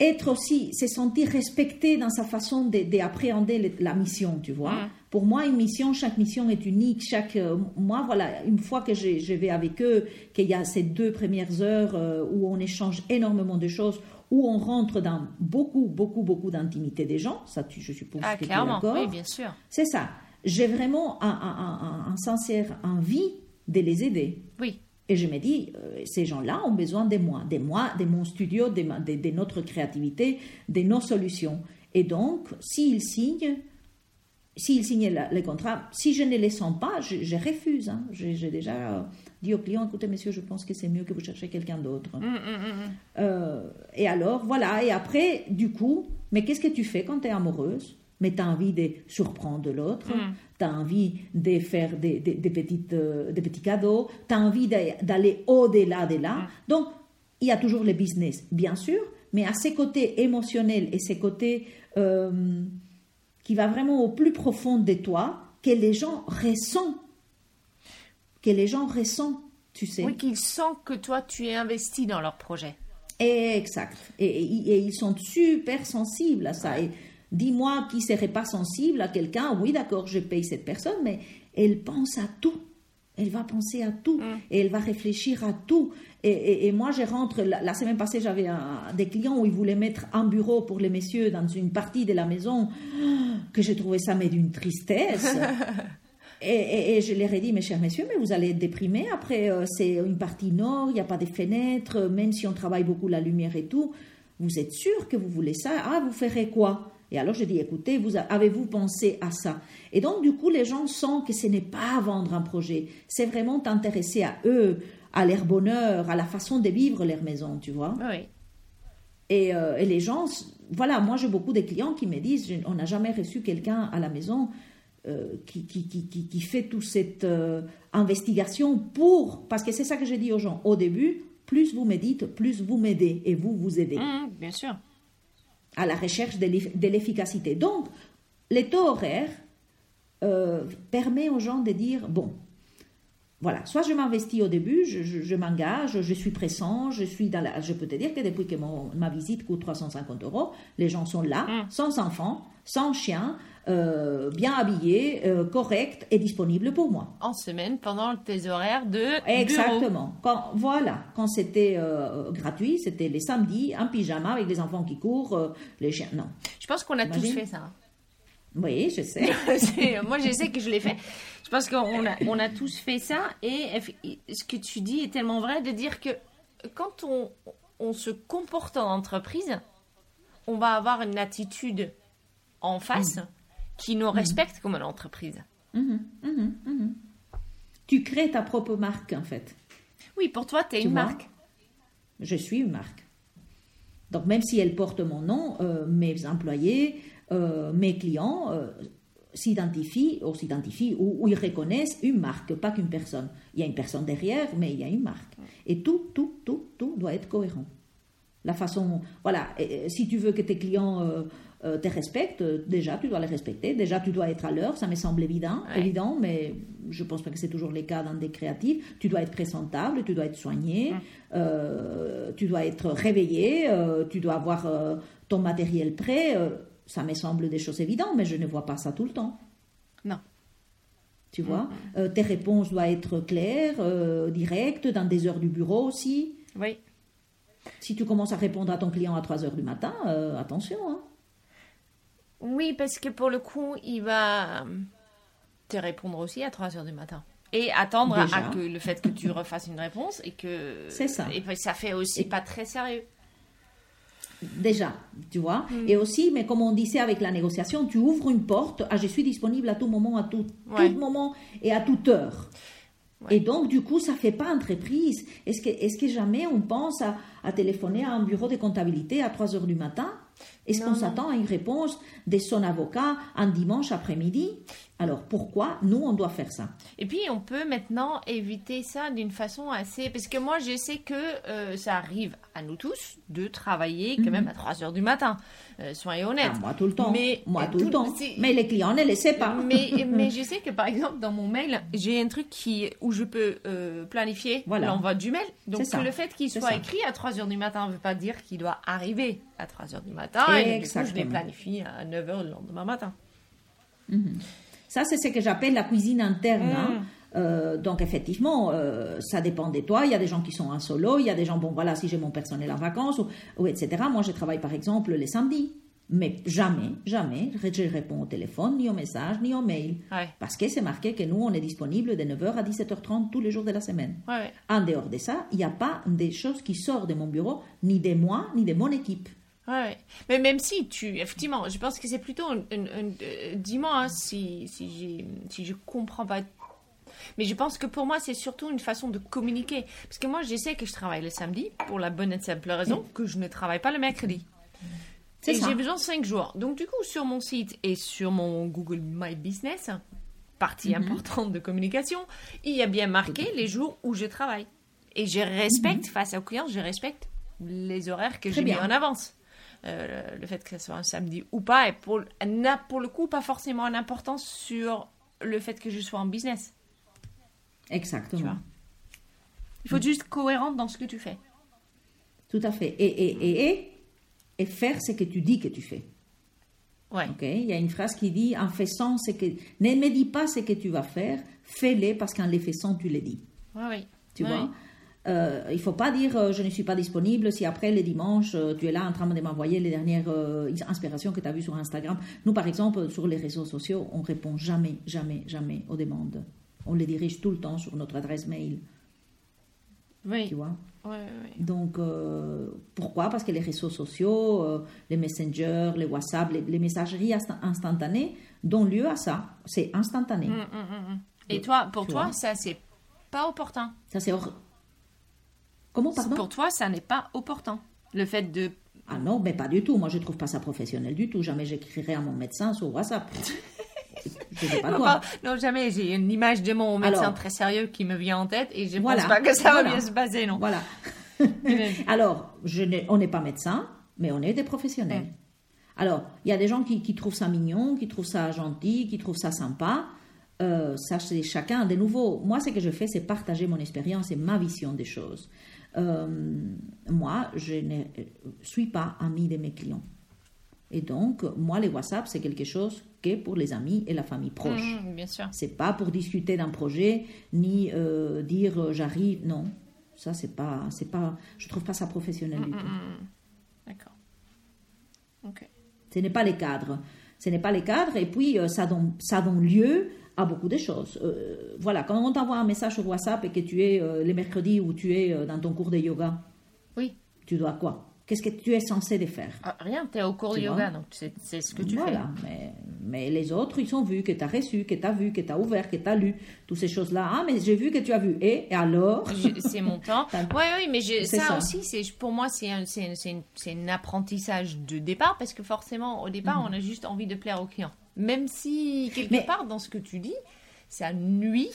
être aussi, se sentir respecté dans sa façon d'appréhender la mission, tu vois. Pour moi, une mission, chaque mission est unique. Chaque, euh, moi, voilà, une fois que je, vais avec eux, qu'il y a ces deux premières heures euh, où on échange énormément de choses, où on rentre dans beaucoup, beaucoup, beaucoup d'intimité des gens, ça, tu, je suppose ah, que tu es d'accord. Oui, bien sûr. C'est ça. J'ai vraiment un, un, un, un sincère envie de les aider. Oui. Et je me dis, euh, ces gens-là ont besoin de moi, de moi, de mon studio, de, de, notre créativité, de nos solutions. Et donc, s'ils signent, s'ils signent le contrat, si je ne les sens pas, je, refuse. Hein. J'ai déjà dit au client, écoutez, monsieur, je pense que c'est mieux que vous cherchiez quelqu'un d'autre. Hum, hum, hum, euh, et alors, voilà. Et après, du coup, mais qu'est-ce que tu fais quand tu es amoureuse? Mais tu as envie de surprendre l'autre, tu as envie de faire des, des, petites, euh, des petits cadeaux, tu as envie d'aller au-delà de là. Donc, il y a toujours le business, bien sûr, mais à ces côtés émotionnels et ces côtés euh, qui va vraiment au plus profond de toi, que les gens ressentent. Que les gens ressentent, tu sais. Oui, qu'ils sentent que toi, tu es investi dans leur projet. Exact. Et, ils sont super sensibles à ça. Et Dis-moi qui serait pas sensible à quelqu'un, oui d'accord, je paye cette personne, mais elle pense à tout. Elle va penser à tout mm. et elle va réfléchir à tout. Et, moi, je rentre, la, semaine passée, j'avais des clients où ils voulaient mettre un bureau pour les messieurs dans une partie de la maison, que j'ai trouvé ça mais d'une tristesse. Et, je leur ai dit, mes chers messieurs, mais vous allez être déprimés. Après, euh, c'est une partie nord, il n'y a pas de fenêtres, même si on travaille beaucoup la lumière et tout. Vous êtes sûr que vous voulez ça? Ah, vous ferez quoi? Et alors je dis, écoutez, vous avez-vous pensé à ça? Et donc du coup, les gens sentent que ce n'est pas vendre un projet, c'est vraiment t'intéresser à eux, à leur bonheur, à la façon de vivre leur maison, tu vois? Oui. Et, euh, et, les gens, voilà, moi j'ai beaucoup de clients qui me disent, on n'a jamais reçu quelqu'un à la maison euh, qui, qui, qui, qui, fait toute cette euh, investigation pour, parce que c'est ça que j'ai dit aux gens au début, plus vous méditez, plus vous m'aidez et vous vous aidez. Mmh, bien sûr à la recherche de l'efficacité. Donc, les taux horaires euh, permet aux gens de dire, bon, voilà, soit je m'investis au début, je, m'engage, je suis pressant, je suis dans la... Je peux te dire que depuis que ma visite coûte 350 euros, les gens sont là, mmh. sans enfants, sans chien, euh, bien habillé, euh, correct et disponible pour moi. En semaine, pendant tes horaires de Exactement. Quand, voilà, quand c'était euh, gratuit, c'était les samedis, un pyjama avec les enfants qui courent, les chiens. Non. Je pense qu'on a tous fait ça. Oui, je sais. moi, je sais que je l'ai fait. Je pense qu'on a, on a tous fait ça. Et ce que tu dis est tellement vrai de dire que quand on, on se comporte en entreprise, on va avoir une attitude en face mm qui nous respecte comme une entreprise. Mhm, mhm, mhm. Tu crées ta propre marque, en fait. Oui, pour toi, tu es une marque. Je suis une marque. Donc, même si elle porte mon nom, euh, mes employés, euh, mes clients euh, s'identifient ou s'identifient ou, ils reconnaissent une marque, pas qu'une personne. Il y a une personne derrière, mais il y a une marque. Et tout, tout, tout, tout doit être cohérent. La façon, voilà, si tu veux que tes clients euh, te respectent, euh, déjà tu dois les respecter, déjà tu dois être à l'heure, ça me semble évident, évident, mais je pense pas que c'est toujours le cas dans des créatifs. Tu dois être présentable, tu dois être soigné, euh, tu dois être réveillé, tu dois avoir ton matériel prêt. ça me semble des choses évidentes, mais je ne vois pas ça tout le temps. Non. Tu vois, tes réponses doivent être claires, directes, dans des heures du bureau aussi. Oui. Si tu commences à répondre à ton client à 3 heures du matin, attention. Hein. Oui, parce que pour le coup, il va te répondre aussi à 3 heures du matin. Et attendre à que le fait que tu refasses une réponse et que. C'est ça. Et puis ça fait aussi pas très sérieux. Déjà, tu vois. Mm. Et aussi, mais comme on disait avec la négociation, tu ouvres une porte à je suis disponible à tout moment, à tout, moment et à toute heure. Et donc, du coup, ça fait pas entreprise. Est-ce que, est que jamais on pense à, à, téléphoner à un bureau de comptabilité à 3 heures du matin Est-ce qu'on s'attend à une réponse de son avocat un dimanche après-midi? Alors pourquoi nous, on doit faire ça? Et puis on peut maintenant éviter ça d'une façon assez... Parce que moi, je sais que euh, ça arrive à nous tous de travailler quand même à 3 heures du matin. Euh, soyez honnêtes. Ah, moi tout le temps. Mais, moi euh, tout, le temps. Mais les clients ne le savent pas. Mais, mais je sais que par exemple, dans mon mail, j'ai un truc qui, où je peux planifier l'envoi du mail. Donc le fait qu'il soit écrit à 3 heures du matin ne veut pas dire qu'il doit arriver à 3 heures du matin. Et du coup, je les planifie à 9 heures le lendemain matin. Mhm. Ça, c'est ce que j'appelle la cuisine interne. Hein. Mm. Euh, donc effectivement, euh, ça dépend de toi. Il y a des gens qui sont en solo, il y a des gens, bon voilà, si j'ai mon personnel en vacances, ou, etc. Moi, je travaille par exemple les samedis. Mais jamais, jamais, je réponds au téléphone, ni au message, ni au mail. Parce que c'est marqué que nous, on est disponible de 9h à 17h30 tous les jours de la semaine. En dehors de ça, il n'y a pas des choses qui sortent de mon bureau, ni de moi, ni de mon équipe. Ouais, mais même si tu, effectivement, je pense que c'est plutôt euh, dis-moi hein, si, si, si je comprends pas. Mais je pense que pour moi, c'est surtout une façon de communiquer. Parce que moi, je sais que je travaille le samedi pour la bonne et simple raison que je ne travaille pas le mercredi. Et j'ai besoin de 5 jours. Donc, du coup, sur mon site et sur mon Google My Business, partie mhm. importante de communication, il y a bien marqué les jours où je travaille. Et je respecte, mhm. face aux clients, je respecte les horaires que j'ai mis en avance. Euh, le fait que ce soit un samedi ou pas, et pour, n'a pour le coup pas forcément une importance sur le fait que je sois en business. Exactement. Il faut être juste cohérente dans ce que tu fais. Tout à fait. Et, et, et, et, faire ce que tu dis que tu fais. Ouais. Il y a une phrase qui dit en faisant ce que. Ne me dis pas ce que tu vas faire, fais-le parce qu'en les faisant, tu le dis. Oui. Tu vois? Euh, il ne faut pas dire euh, je ne suis pas disponible si après les dimanches euh, tu es là en train de m'envoyer les dernières inspirations que tu as vues sur Instagram. Nous, par exemple, sur les réseaux sociaux, on répond jamais, jamais, jamais aux demandes. On les dirige tout le temps sur notre adresse mail. Oui. Tu vois? Oui, oui. Donc, pourquoi? Parce que les réseaux sociaux, les messengers, les WhatsApp, les, messageries instantanées donnent lieu à ça. C'est instantané. Hum, hum, hum, Et toi, pour toi, ça, c'est pas opportun. Ça, c'est Comment, pardon Pour toi, ça n'est pas opportun. Le fait de... Ah non, mais pas du tout. Moi, je ne trouve pas ça professionnel du tout. Jamais j'écrirai à mon médecin sur WhatsApp. je sais pas quoi. Non, jamais. J'ai une image de mon médecin très sérieux qui me vient en tête et je ne pense pas que ça va bien se passer, non. Voilà. Alors, je on n'est pas médecin, mais on est des professionnels. Alors, il y a des gens qui, trouvent ça mignon, qui trouvent ça gentil, qui trouvent ça sympa. Euh, ça, c'est chacun de nouveau. Moi, ce que je fais, c'est partager mon expérience et ma vision des choses. Euh, moi, je ne suis pas ami de mes clients. Et donc, moi, les WhatsApp, c'est quelque chose que pour les amis et la famille proche. Mmh, bien sûr. C'est pas pour discuter d'un projet ni euh, dire euh, j'arrive. Non, ça c'est pas, c'est pas. Je trouve pas ça professionnel du mmh, tout. Mmh, D'accord. Ok. Ce n'est pas les cadres. Ce n'est pas les cadres. Et puis ça donne, ça donne lieu à beaucoup de choses. Euh, voilà, quand on t'envoie un message sur WhatsApp et que tu es euh, les mercredis où tu es euh, dans ton cours de yoga, oui. tu dois quoi? Qu'est-ce que tu es censé de faire? Ah, Rien, tu es au cours de yoga, donc c'est ce que tu fais. Voilà, mais, mais, les autres, ils ont vu que tu as reçu, que tu as vu, que tu as ouvert, que tu as lu, toutes ces choses-là. Ah, mais j'ai vu que tu as vu. Et, alors? C'est mon temps. oui, oui, mais ça, ça, aussi, pour moi, c'est un, un, apprentissage de départ, parce que forcément, au départ, mhm. on a juste envie de plaire aux clients. Même si, quelque part, dans ce que tu dis, ça nuit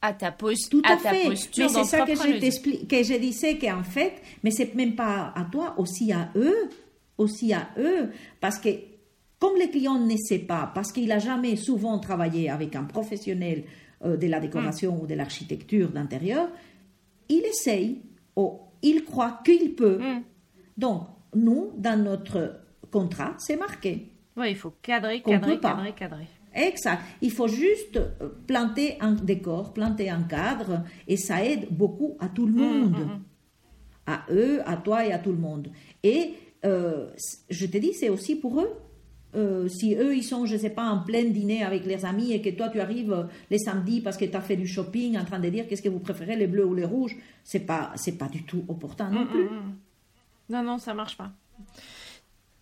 à ta, poste, Tout à, ta posture. Mais c'est ça que je, que je disais qu'en fait, mais c'est même pas à toi, aussi à eux, aussi à eux, parce que comme le client ne sait pas, parce qu'il n'a jamais souvent travaillé avec un professionnel euh, de la décoration ou de l'architecture d'intérieur, il essaye, ou il croit qu'il peut. Hmm. Donc, nous, dans notre contrat, c'est marqué. Oui, il faut cadrer, cadrer, cadrer, cadrer. Exact. Il faut juste euh, planter un décor, planter un cadre, et ça aide beaucoup à tout le mm, monde. Mm, mm. À eux, à toi et à tout le monde. Et euh, je te dis, c'est aussi pour eux. Euh, si eux, ils sont, je ne sais pas, en plein dîner avec leurs amis et que toi, tu arrives les samedis parce que tu as fait du shopping en train de dire qu'est-ce que vous préférez, les bleus ou les rouges, c'est pas, c'est pas du tout opportun non plus. Non, non, ça marche pas.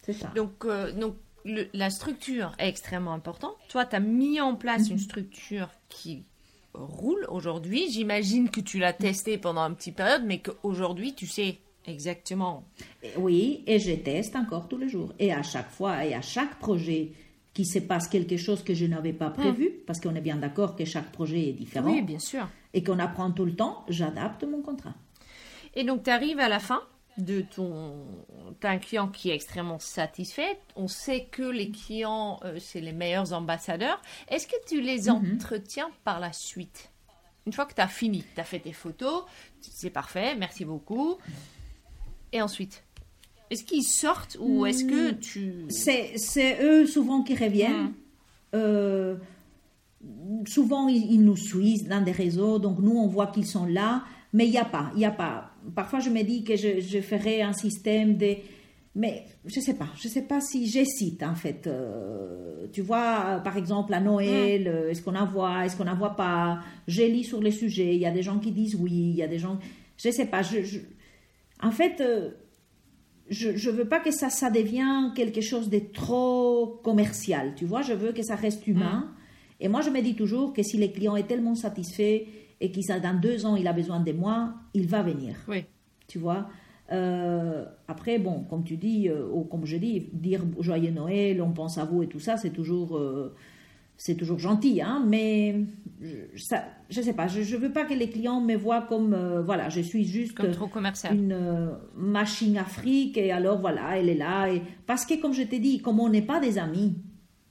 C'est ça. Donc, donc la structure est extrêmement importante. Toi, tu as mis en place une mhm. structure qui roule aujourd'hui. J'imagine que tu l'as testée pendant une petite période, mais qu'aujourd'hui, tu sais Exactement. Oui, et je teste encore tous les jours. Et à chaque fois, et à chaque projet qui se passe quelque chose que je n'avais pas prévu, parce qu'on est bien d'accord que chaque projet est différent. Oui, bien sûr. Et qu'on apprend tout le temps, j'adapte mon contrat. Et donc, tu arrives à la fin de ton as un client qui est extrêmement satisfait. On sait que les clients, euh, c'est les meilleurs ambassadeurs. Est-ce que tu les Mhm. entretiens par la suite? Une fois que tu as fini, tu as fait tes photos, c'est parfait, merci beaucoup. Et ensuite Est-ce qu'ils sortent ou est-ce que tu... C'est, c'est eux souvent qui reviennent. Mm. Euh, souvent, ils, ils nous suivent dans des réseaux, donc nous, on voit qu'ils sont là, mais il n'y a pas, il y a pas. Parfois, je me dis que je, je ferai un système de... Mais je sais pas, je sais pas si j'hésite en fait. Euh, tu vois, euh, par exemple à Noël, euh, est-ce qu'on envoie, est-ce qu'on n'envoie pas Je lis sur les sujets. Il y a des gens qui disent oui, il y a des gens, je sais pas. Je, je- En fait, euh, je je veux pas que ça ça devienne quelque chose de trop commercial. Tu vois, je veux que ça reste humain. Et moi, je me dis toujours que si le client est tellement satisfait et qu'il a dans deux ans il a besoin de moi, il va venir Oui, tu vois. Euh, après, bon, comme tu dis, euh, ou comme je dis, dire joyeux Noël, on pense à vous et tout ça, c'est toujours, euh, c'est toujours gentil, hein, mais je, je sais pas, je, je veux pas que les clients me voient comme, voilà, je suis juste comme trop commercial. une machine afrique et alors voilà, elle est là. Et... Parce que, comme je t'ai dit, comme on n'est pas des amis,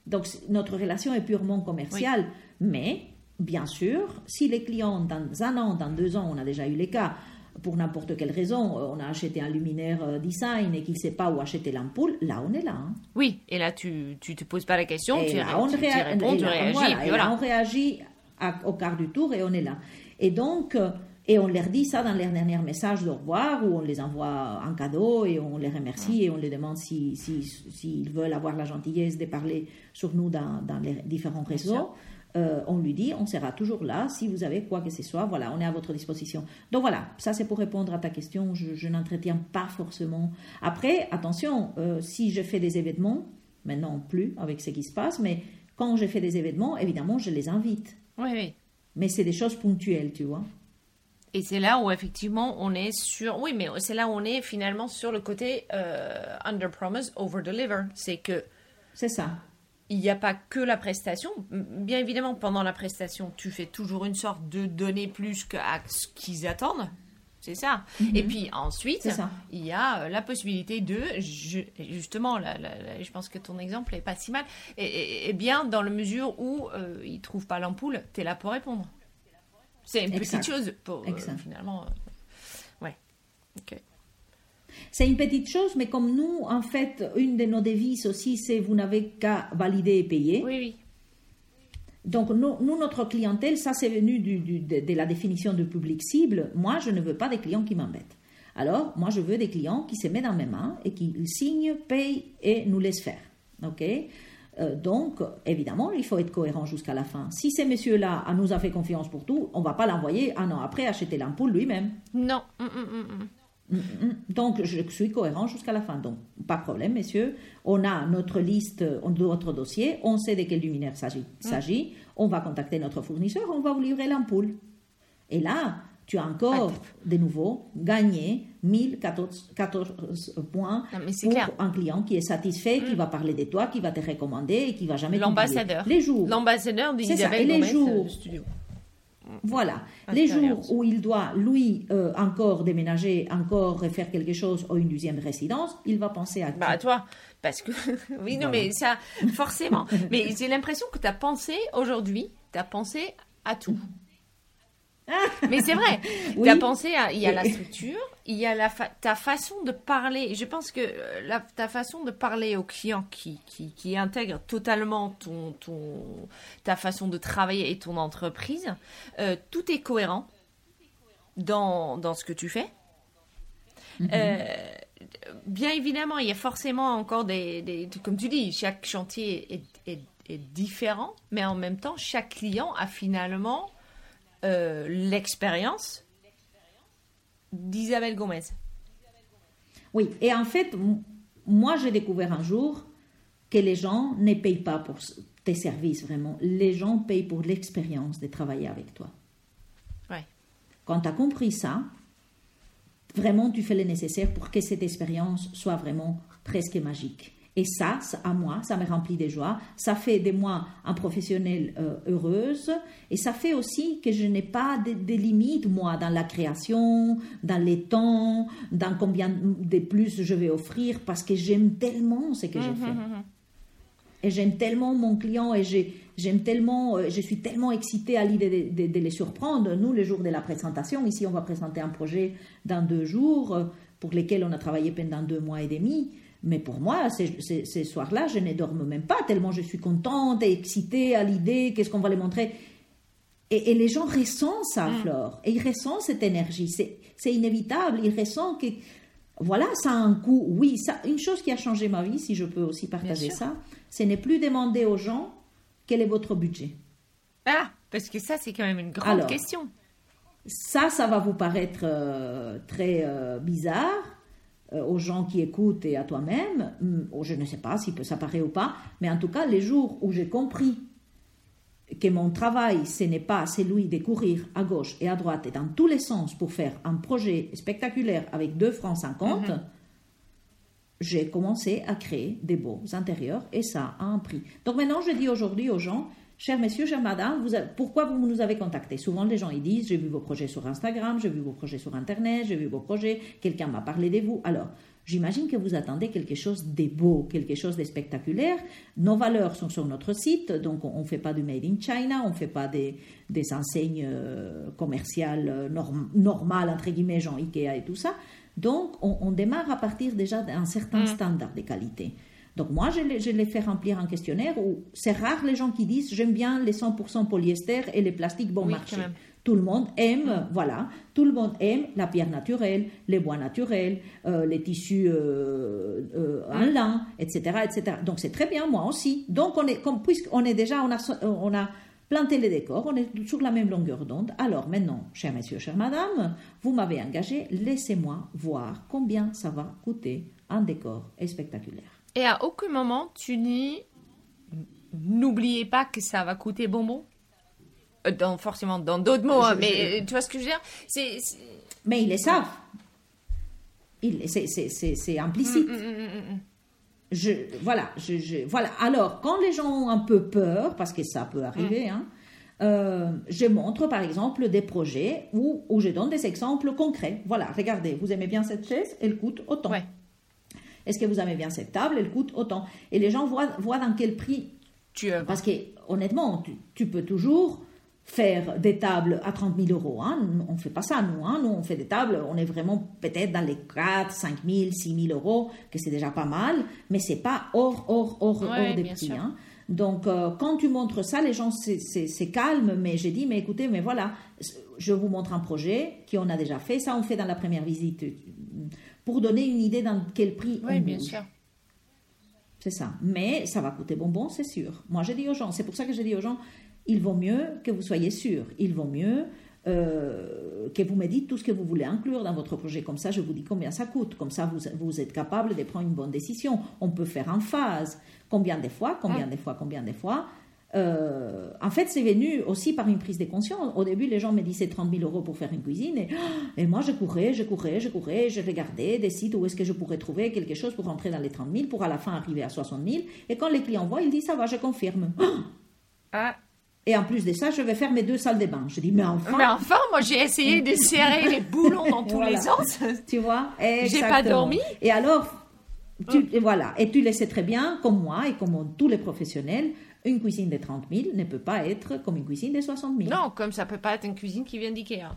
donc notre relation est purement commerciale, mais bien sûr, si les clients, dans un an, dans deux ans, on a déjà eu les cas, pour n'importe quelle raison, euh, on a acheté un luminaire euh, design et qu'il ne sait pas où acheter l'ampoule, là on est là. hein. Oui, et là, tu tu te poses pas la question, Et tu, là, on tu- tu réa- réponds, et tu là, réagis, voilà, et là, on réagit à- au quart du tour et on est là. Et donc, euh, et on leur dit ça dans leur dernier message de revoir où on les envoie un cadeau et on les remercie et on les demande s'ils si, s'ils veulent avoir la gentillesse de parler sur nous dans, dans les différents réseaux. Euh, on lui dit, on sera toujours là si vous avez quoi que ce soit. Voilà, on est à votre disposition. Donc voilà, ça c'est pour répondre à ta question. Je, je n'entretiens pas forcément. Après, attention, euh, si je fais des événements, maintenant plus avec ce qui se passe, mais quand je fais des événements, évidemment, je les invite. Oui, oui. Mais c'est des choses ponctuelles, tu vois. Et c'est là où effectivement on est sur. Oui, mais c'est là où on est finalement sur le côté euh, under promise, over deliver. C'est que C'est ça. Il n'y a pas que la prestation. Bien évidemment, pendant la prestation, tu fais toujours une sorte de donner plus qu'à ce qu'ils attendent. C'est ça. Et puis ensuite, Mhm. Il y a euh, la possibilité de, je- justement, la- la- la- je pense que ton exemple est pas si mal, et, et- et bien dans la mesure où euh, ils trouvent pas l'ampoule, tu es là pour répondre. C'est une Exact. petite chose pour euh, finalement. euh, ouais. Ok. C'est une petite chose, mais comme nous, en fait, une de nos devises aussi, c'est vous n'avez qu'à valider et payer. Oui, oui. Donc, nous, nous, notre clientèle, ça c'est venu du- du- de, de la définition de public cible. Moi, je ne veux pas des clients qui m'embêtent. Alors, moi, je veux des clients qui se mettent dans mes mains et qui signent, payent et nous laissent faire. OK? Euh, donc, évidemment, il faut être cohérent jusqu'à la fin. Si ces messieurs-là nous a fait confiance pour tout, on va pas l'envoyer un an après acheter l'ampoule lui-même. Non. hum. Mm, mm. Donc, je suis cohérent jusqu'à la fin. Donc, pas de problème, messieurs. On a notre liste, notre dossier, on sait de quel luminaire s'agit. s'agit. On va contacter notre fournisseur, on va vous livrer l'ampoule. Et là, tu as encore, de nouveau, gagné 1014 14 points Non, mais c'est pour clair. un client qui est satisfait, qui va parler de toi, qui va te recommander et qui va jamais. L'ambassadeur. Les jours. L'ambassadeur C'est ça, d'Isabelle et les euh, jours-. Voilà. Les jours où il doit, lui, euh, encore déménager, encore faire quelque chose ou une deuxième résidence, il va penser à Bah, à toi. Parce que, oui, non, Voilà. mais ça, forcément. mais j'ai l'impression que tu as pensé aujourd'hui, tu as pensé à tout. mais c'est vrai. Oui. Tu as pensé à. Il y a la structure, il y a la fa- ta façon de parler. Je pense que euh, la, ta façon de parler aux clients qui, qui, qui intègre totalement ton, ton, ta façon de travailler et ton entreprise, euh, tout est cohérent dans, dans ce que tu fais. Euh, bien évidemment, il y a forcément encore des, des- comme tu dis, chaque chantier est, est- est différent, mais en même temps, chaque client a finalement euh, l'expérience d'Isabelle Gomez. Oui, et en fait, moi, j'ai découvert un jour que les gens ne payent pas pour tes services, vraiment. Les gens payent pour l'expérience de travailler avec toi. Ouais. Quand tu as compris ça, vraiment tu fais le nécessaire pour que cette expérience soit vraiment presque magique. Et ça, à moi, ça me remplit de joie. Ça fait de moi un professionnel euh, heureuse. Et ça fait aussi que je n'ai pas de, limites, moi, dans la création, dans les temps, dans combien de plus je vais offrir, parce que j'aime tellement ce que je fais. Et j'aime tellement mon client et j'aime tellement, euh, je suis tellement excitée à l'idée de, de, les surprendre. Nous, le jour de la présentation, ici, on va présenter un projet dans deux jours euh, pour lesquels on a travaillé pendant deux mois et demi. Mais pour moi, ces, soirs-là, je ne dorme même pas, tellement je suis contente et excitée à l'idée, qu'est-ce qu'on va les montrer. Et, les gens ressentent ça, mm. Flore, et ils ressentent cette énergie. C'est inévitable, ils ressentent que, voilà, ça a un coût. Oui, ça, une chose qui a changé ma vie, si je peux aussi partager ça, ce n'est plus demander aux gens quel est votre budget. Ah, parce que ça, c'est quand même une grande question. Ça, ça va vous paraître euh, très euh, bizarre, aux gens qui écoutent et à toi-même, mm, je ne sais pas si ça paraît ou pas, mais en tout cas, les jours où j'ai compris que mon travail, ce n'est pas celui de courir à gauche et à droite et dans tous les sens pour faire un projet spectaculaire avec 2 francs 50, mhm. j'ai commencé à créer des beaux intérieurs et ça a un prix. Donc maintenant, je dis aujourd'hui aux gens, Cher messieurs, chère madame, pourquoi vous nous avez contacté Souvent, les gens ils disent J'ai vu vos projets sur Instagram, j'ai vu vos projets sur Internet, j'ai vu vos projets, quelqu'un m'a parlé de vous. Alors, j'imagine que vous attendez quelque chose de beau, quelque chose de spectaculaire. Nos valeurs sont sur notre site, donc on ne fait pas du Made in China, on ne fait pas des, enseignes euh, commerciales euh, normales, entre guillemets, genre Ikea et tout ça. Donc, on, démarre à partir déjà d'un certain mm. standard de qualité. Donc moi, je les, fais remplir un questionnaire où c'est rare les gens qui disent j'aime bien les 100% polyester et les plastiques bon marché. Tout le monde aime, voilà, tout le monde aime la pierre naturelle, les bois naturels, euh, les tissus euh, euh, en lin, etc., etc. Donc c'est très bien, moi aussi. Donc on est, comme, puisqu'on est déjà, on a, on a planté les décors, on est sur la même longueur d'onde. Alors maintenant, cher monsieur, chère madame, vous m'avez engagé, laissez-moi voir combien ça va coûter un décor spectaculaire. Et à aucun moment, tu dis n'oubliez pas que ça va coûter bonbon euh, dans, Forcément dans d'autres mots, hein, mais tu vois ce que je veux dire? C'est, Mais ils le savent. c'est, implicite. Mm, mm, mm, je, voilà, je, voilà. Alors, quand les gens ont un peu peur, parce que ça peut arriver, hein, euh, je montre par exemple des projets où, où je donne des exemples concrets. Voilà, regardez, vous aimez bien cette chaise, elle coûte autant. Est-ce que vous aimez bien cette table? Elle coûte autant. Et les gens voient, voient dans quel prix tu es. Parce que, honnêtement, tu, peux toujours faire des tables à 30 000 euros. Hein. On ne fait pas ça, nous. Hein. Nous, on fait des tables, on est vraiment peut-être dans les 4, 5 000, 6 000 euros, que c'est déjà pas mal, mais c'est pas hors, hors, hors, hors des prix. Hein. Donc, euh, quand tu montres ça, les gens c'est calme, mais j'ai dit, mais écoutez, mais voilà, je vous montre un projet qui on a déjà fait. Ça, on fait dans la première visite pour donner une idée dans quel prix oui, bien sûr. C'est ça. Mais ça va coûter bonbon, c'est sûr. Moi, j'ai dit aux gens, c'est pour ça que j'ai dit aux gens, il vaut mieux que vous soyez sûr. Il vaut mieux euh, que vous me dites tout ce que vous voulez inclure dans votre projet. Comme ça, je vous dis combien ça coûte. Comme ça, vous, vous êtes capable de prendre une bonne décision. On peut faire en phase. Combien de fois, combien ah. de fois, combien de fois. Euh, en fait, c'est venu aussi par une prise de conscience. Au début, les gens me disaient 30 000 euros pour faire une cuisine. Et, et, moi, je courais, je courais, je courais, je regardais des sites où est-ce que je pourrais trouver quelque chose pour rentrer dans les 30 000, pour à la fin arriver à 60 000. Et quand les clients voient, ils disent, ça va, je confirme. Ah. Et en plus de ça, je vais faire mes deux salles de bain. Je dis, mais enfin. Mais enfin, moi, j'ai essayé de serrer les boulons dans tous les sens. Tu vois J'ai pas dormi. Et alors, tu, et voilà. Et tu le sais très bien, comme moi et comme tous les professionnels, une cuisine de 30 000 ne peut pas être comme une cuisine de 60 000. Non, comme ça peut pas être une cuisine qui vient d'IKEA.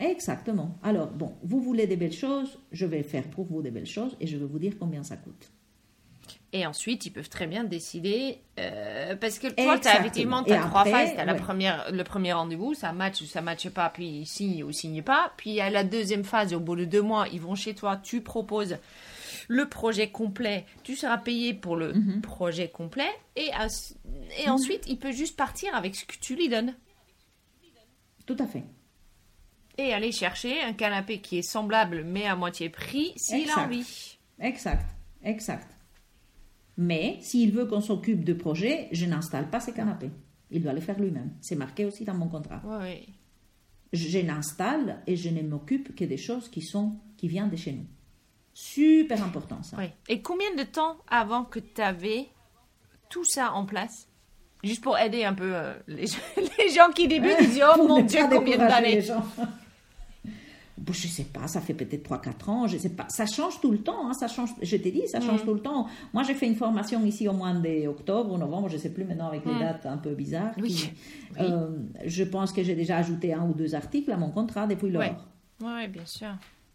Exactement. Alors, bon, vous voulez des belles choses, je vais faire pour vous des belles choses et je vais vous dire combien ça coûte. Et ensuite, ils peuvent très bien décider, euh, parce que toi, tu as effectivement as trois phases. Tu as la première, le premier rendez-vous, ça match ou ça matche pas, puis ils signent ou signent pas. Puis il y a la deuxième phase, au bout de deux mois, ils vont chez toi, tu proposes le projet complet, tu seras payé pour le mhm. projet complet, et, et mhm. ensuite, il peut juste partir avec ce que tu lui donnes. Tout à fait. Et aller chercher un canapé qui est semblable, mais à moitié prix, s'il a envie. Exact, exact. Mais s'il veut qu'on s'occupe de projet, je n'installe pas ces canapés. Il doit le faire lui-même. C'est marqué aussi dans mon contrat. Oui. je n'installe et je ne m'occupe que des choses qui sont qui viennent de chez nous. Super important ça. Oui. Et combien de temps avant que tu avais tout ça en place? Juste pour aider un peu euh, les, les gens qui débutent, ils disent Oh mon Dieu, combien d'années? je sais pas, ça fait peut-être 3-4 ans, je sais pas. Ça change tout le temps, hein, ça change, je t'ai dit, ça Mm. change tout le temps. Moi, j'ai fait une formation ici au mois d'octobre ou novembre, je sais plus maintenant avec les Mm. dates un peu bizarres. Oui. qui- Oui. Euh, je pense que j'ai déjà ajouté un ou deux articles à mon contrat depuis lors. Ouais. Oui, bien sûr.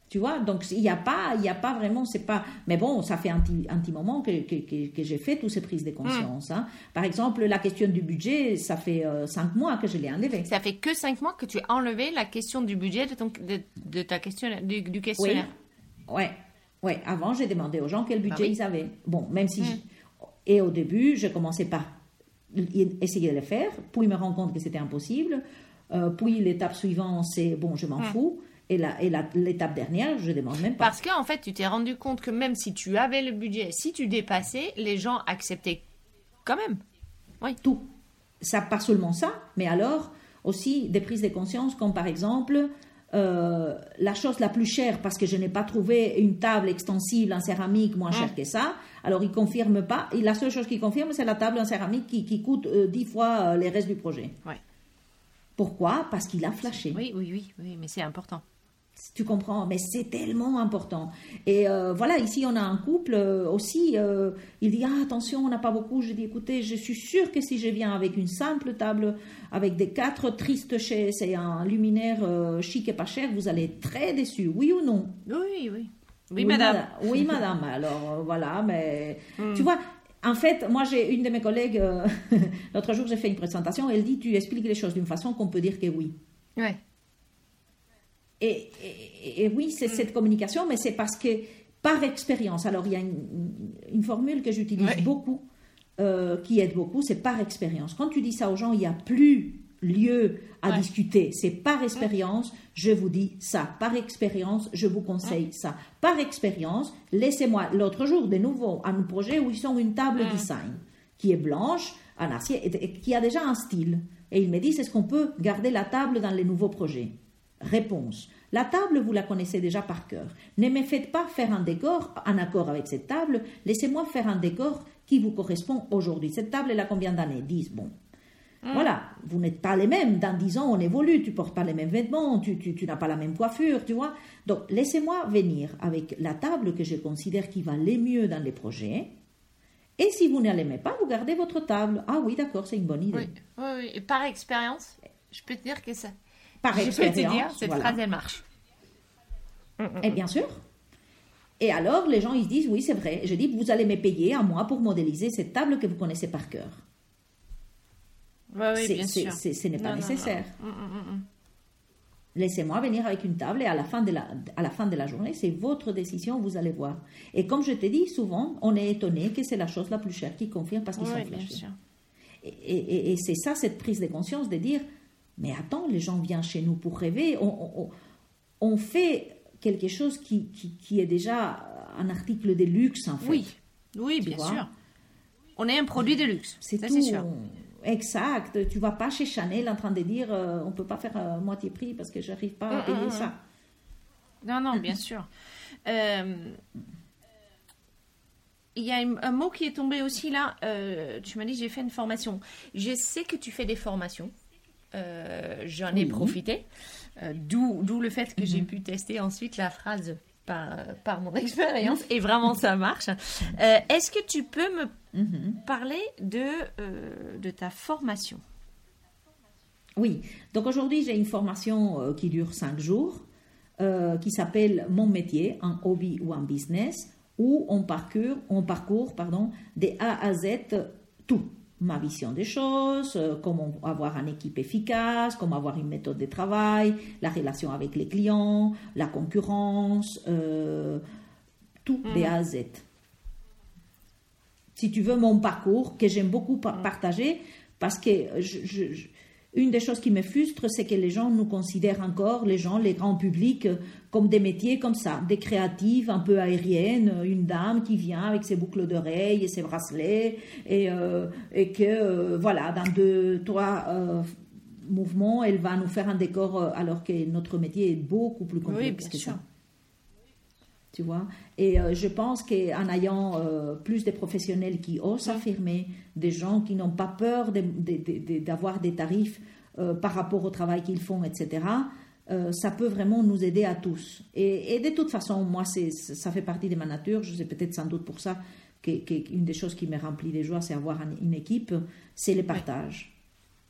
Tu vois, donc il n'y a pas, il y a pas vraiment, c'est pas. Mais bon, ça fait un petit, un petit moment que, que, que- que j'ai fait toutes ces prises de conscience. hein. Par exemple, la question du budget, ça fait euh, cinq mois que je l'ai enlevé. Ça fait que cinq mois que tu as enlevé la question du budget de, ton, de, de ta questionnaire, du, du questionnaire. Ouais, ouais. Avant, j'ai demandé aux gens quel budget Ah oui. ils avaient. Bon, même si. Mm. Et au début, je commençais par essayer de le faire, puis me rendre compte que c'était impossible. Euh, puis l'étape suivante, c'est bon, je m'en Mm. fous. Et la- et la- l'étape dernière, je demande même pas. Parce qu'en fait, tu t'es rendu compte que même si tu avais le budget, si tu dépassais, les gens acceptaient quand même. tout. Ça, pas seulement ça, mais alors aussi des prises de conscience comme par exemple euh, la chose la plus chère parce que je n'ai pas trouvé une table extensible en céramique moins chère que ça. Alors il confirme pas. Et la seule chose qu'il confirme, c'est la table en céramique qui, qui coûte euh, dix fois euh, les restes du projet. Ouais. Pourquoi? Parce qu'il a flashé. Oui, oui, oui, oui, mais c'est important. Tu comprends, mais c'est tellement important. Et euh, voilà, ici on a un couple euh, aussi. euh, il dit ah attention, on n'a pas beaucoup. Je dis écoutez, je suis sûre que si je viens avec une simple table, avec des quatre tristes chaises et un luminaire chic et pas cher, vous allez être très déçus. Oui ou non? Oui, oui. Oui, madame. Oui, madame. Alors voilà, mais tu vois. En fait, moi, j'ai une de mes collègues, l'autre jour, j'ai fait une présentation, elle dit, tu expliques les choses d'une façon qu'on peut dire que oui. Ouais. Et, et- et oui, c'est cette communication, mais c'est parce que par expérience, alors il y a une, une formule que j'utilise beaucoup, euh, qui aide beaucoup, c'est par expérience. Quand tu dis ça aux gens, il n'y a plus lieu à Ouais. discuter. C'est par expérience, je vous dis ça. Par expérience, je vous conseille ça. Par expérience, laissez-moi l'autre jour, de nouveau, un projet où ils ont une table design qui est blanche, en acier, et, et qui a déjà un style. Et ils me disent, est-ce qu'on peut garder la table dans les nouveaux projets Réponse. La table, vous la connaissez déjà par cœur. Ne me faites pas faire un décor en accord avec cette table. Laissez-moi faire un décor qui vous correspond aujourd'hui. Cette table, elle a combien d'années? 10. Bon. Voilà, vous n'êtes pas les mêmes. Dans 10 ans, on évolue. Tu portes pas les mêmes vêtements, tu, tu- tu n'as pas la même coiffure, tu vois. Donc, laissez-moi venir avec la table que je considère qui va les mieux dans les projets. Et si vous ne l'aimez pas, vous gardez votre table. Ah oui, d'accord, c'est une bonne idée. Oui, oui, oui. Et par expérience, je peux te dire que ça. Par je peux te expérience, dire, cette voilà. phrase, elle marche. Et bien sûr. Et alors, les gens, ils se disent, oui, c'est vrai. Je dis, vous allez me payer à moi pour modéliser cette table que vous connaissez par cœur. Oui, bien sûr. ce n'est pas Non, nécessaire. non. Mm, mm, mm, mm. Laissez-moi venir avec une table et à la fin de la, à la, fin de la journée, c'est votre décision, vous allez voir. Et comme je t'ai dit, souvent, on est étonné que c'est la chose la plus chère qui confirme parce qu'ils Oui, sont flashés. et- et c'est ça, cette prise de conscience de dire, mais attends, les gens viennent chez nous pour rêver. On, on- on fait quelque chose qui, qui, qui est déjà un article de luxe, en fait. Oui, oui, bien sûr. On est un produit de luxe. C'est ça, tout. c'est sûr. Exact. Tu vas pas chez Chanel en train de dire, euh, on peut pas faire euh, moitié prix parce que j'arrive pas à Mm, payer mm, ça. Non, non, bien sûr. Euh, Il y a un, un mot qui est tombé aussi là. euh, tu m'as dit j'ai fait une formation. Je sais que tu fais des formations. Euh, J'en ai Oui. profité. Euh, D'où le fait que j'ai pu tester ensuite la phrase par, par mon expérience. Et vraiment, ça marche. Euh, Est-ce que tu peux me Mhm. parler de, euh, de ta formation? Oui. Donc aujourd'hui, j'ai une formation euh, qui dure cinq jours, qui s'appelle Mon métier, un hobby ou un business, où on parcourt, on parcourt pardon, des A à Z tout. Ma vision des choses, euh, comment avoir une équipe efficace, comment avoir une méthode de travail, la relation avec les clients, la concurrence, euh, tout des A à Z. Si tu veux, mon parcours, que j'aime beaucoup pa- partager, parce que je- une des choses qui me frustre, c'est que les gens nous considèrent encore, les gens, les grands publics, comme des métiers comme ça, des créatives un peu aériennes, une dame qui vient avec ses boucles d'oreilles et ses bracelets, et, euh, et que, euh, voilà, dans deux, trois euh, mouvement, elle va nous faire un décor alors que notre métier est beaucoup plus complexe que ça. Tu vois Et je pense qu'en ayant plus de professionnels qui osent affirmer, des gens qui n'ont pas peur d'avoir des tarifs par rapport au travail qu'ils font, etc., ça peut vraiment nous aider à tous. Et, et de toute façon, moi, ça fait partie de ma nature. Je sais peut-être sans doute pour ça qu'une des choses qui me remplit de joie, c'est avoir une équipe, c'est le partage.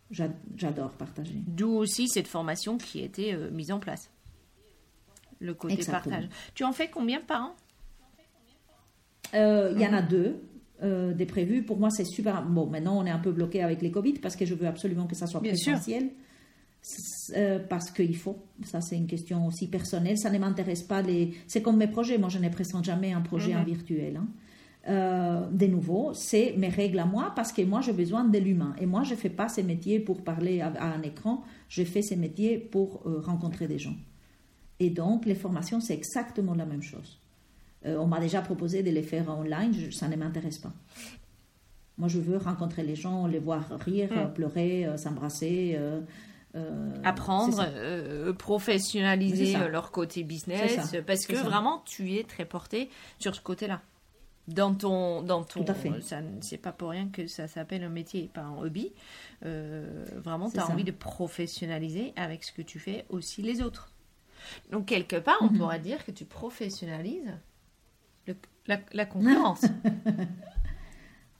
J'adore partager. D'où aussi cette formation qui a été euh, mise en place. Le côté partage. Tu en fais combien par an? Euh, Il y en a deux. Euh, des prévus. Pour moi, c'est super. Bon, maintenant, on est un peu bloqué avec les Covid parce que je veux absolument que ça soit présentiel. parce qu'il faut. Ça, c'est une question aussi personnelle. Ça ne m'intéresse pas. Les... C'est comme mes projets. Moi, je ne présente jamais un projet en mhm. virtuel. Hein euh, de nouveau, c'est mes règles à moi parce que moi j'ai besoin de l'humain. Et moi je ne fais pas ces métiers pour parler à, un écran, je fais ces métiers pour euh, rencontrer des gens. Et donc les formations, c'est exactement la même chose. Euh, on m'a déjà proposé de les faire online, ça ne m'intéresse pas. Moi je veux rencontrer les gens, les voir rire, hmm. pleurer, s'embrasser. apprendre, professionnaliser leur côté business, parce que vraiment tu es très porté sur ce côté-là dans ton dans ton Tout à fait. c'est pas pour rien que ça s'appelle un métier et pas un hobby euh, vraiment tu as envie de professionnaliser avec ce que tu fais aussi les autres donc quelque part on mhm. pourrait dire que tu professionnalises la, concurrence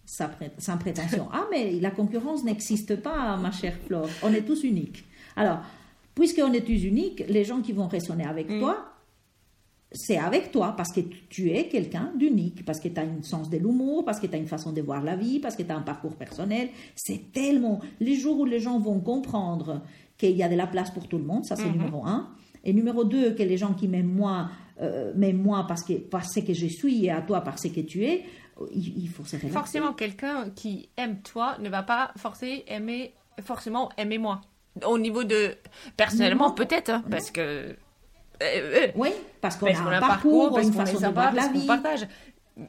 sans prétention ah mais la concurrence n'existe pas ma chère Flore on est tous uniques alors puisqu'on est tous uniques les gens qui vont raisonner avec mm. toi c'est avec toi parce que tu es quelqu'un d'unique, parce que tu as un sens de l'humour, parce que tu as une façon de voir la vie, parce que tu as un parcours personnel. C'est tellement... Les jours où les gens vont comprendre qu'il y a de la place pour tout le monde, ça c'est mhm. numéro un. Et numéro deux, que les gens qui m'aiment moi, euh, m'aiment moi parce que, parce que je suis et à toi parce que tu es, il, faut se relaxer. Forcément, quelqu'un qui aime toi ne va pas forcer aimer, forcément aimer moi. Au niveau de... Personnellement, peut-être, hein, parce que euh, euh, oui, parce qu'on a, un parcours, une façon de voir la vie. partage.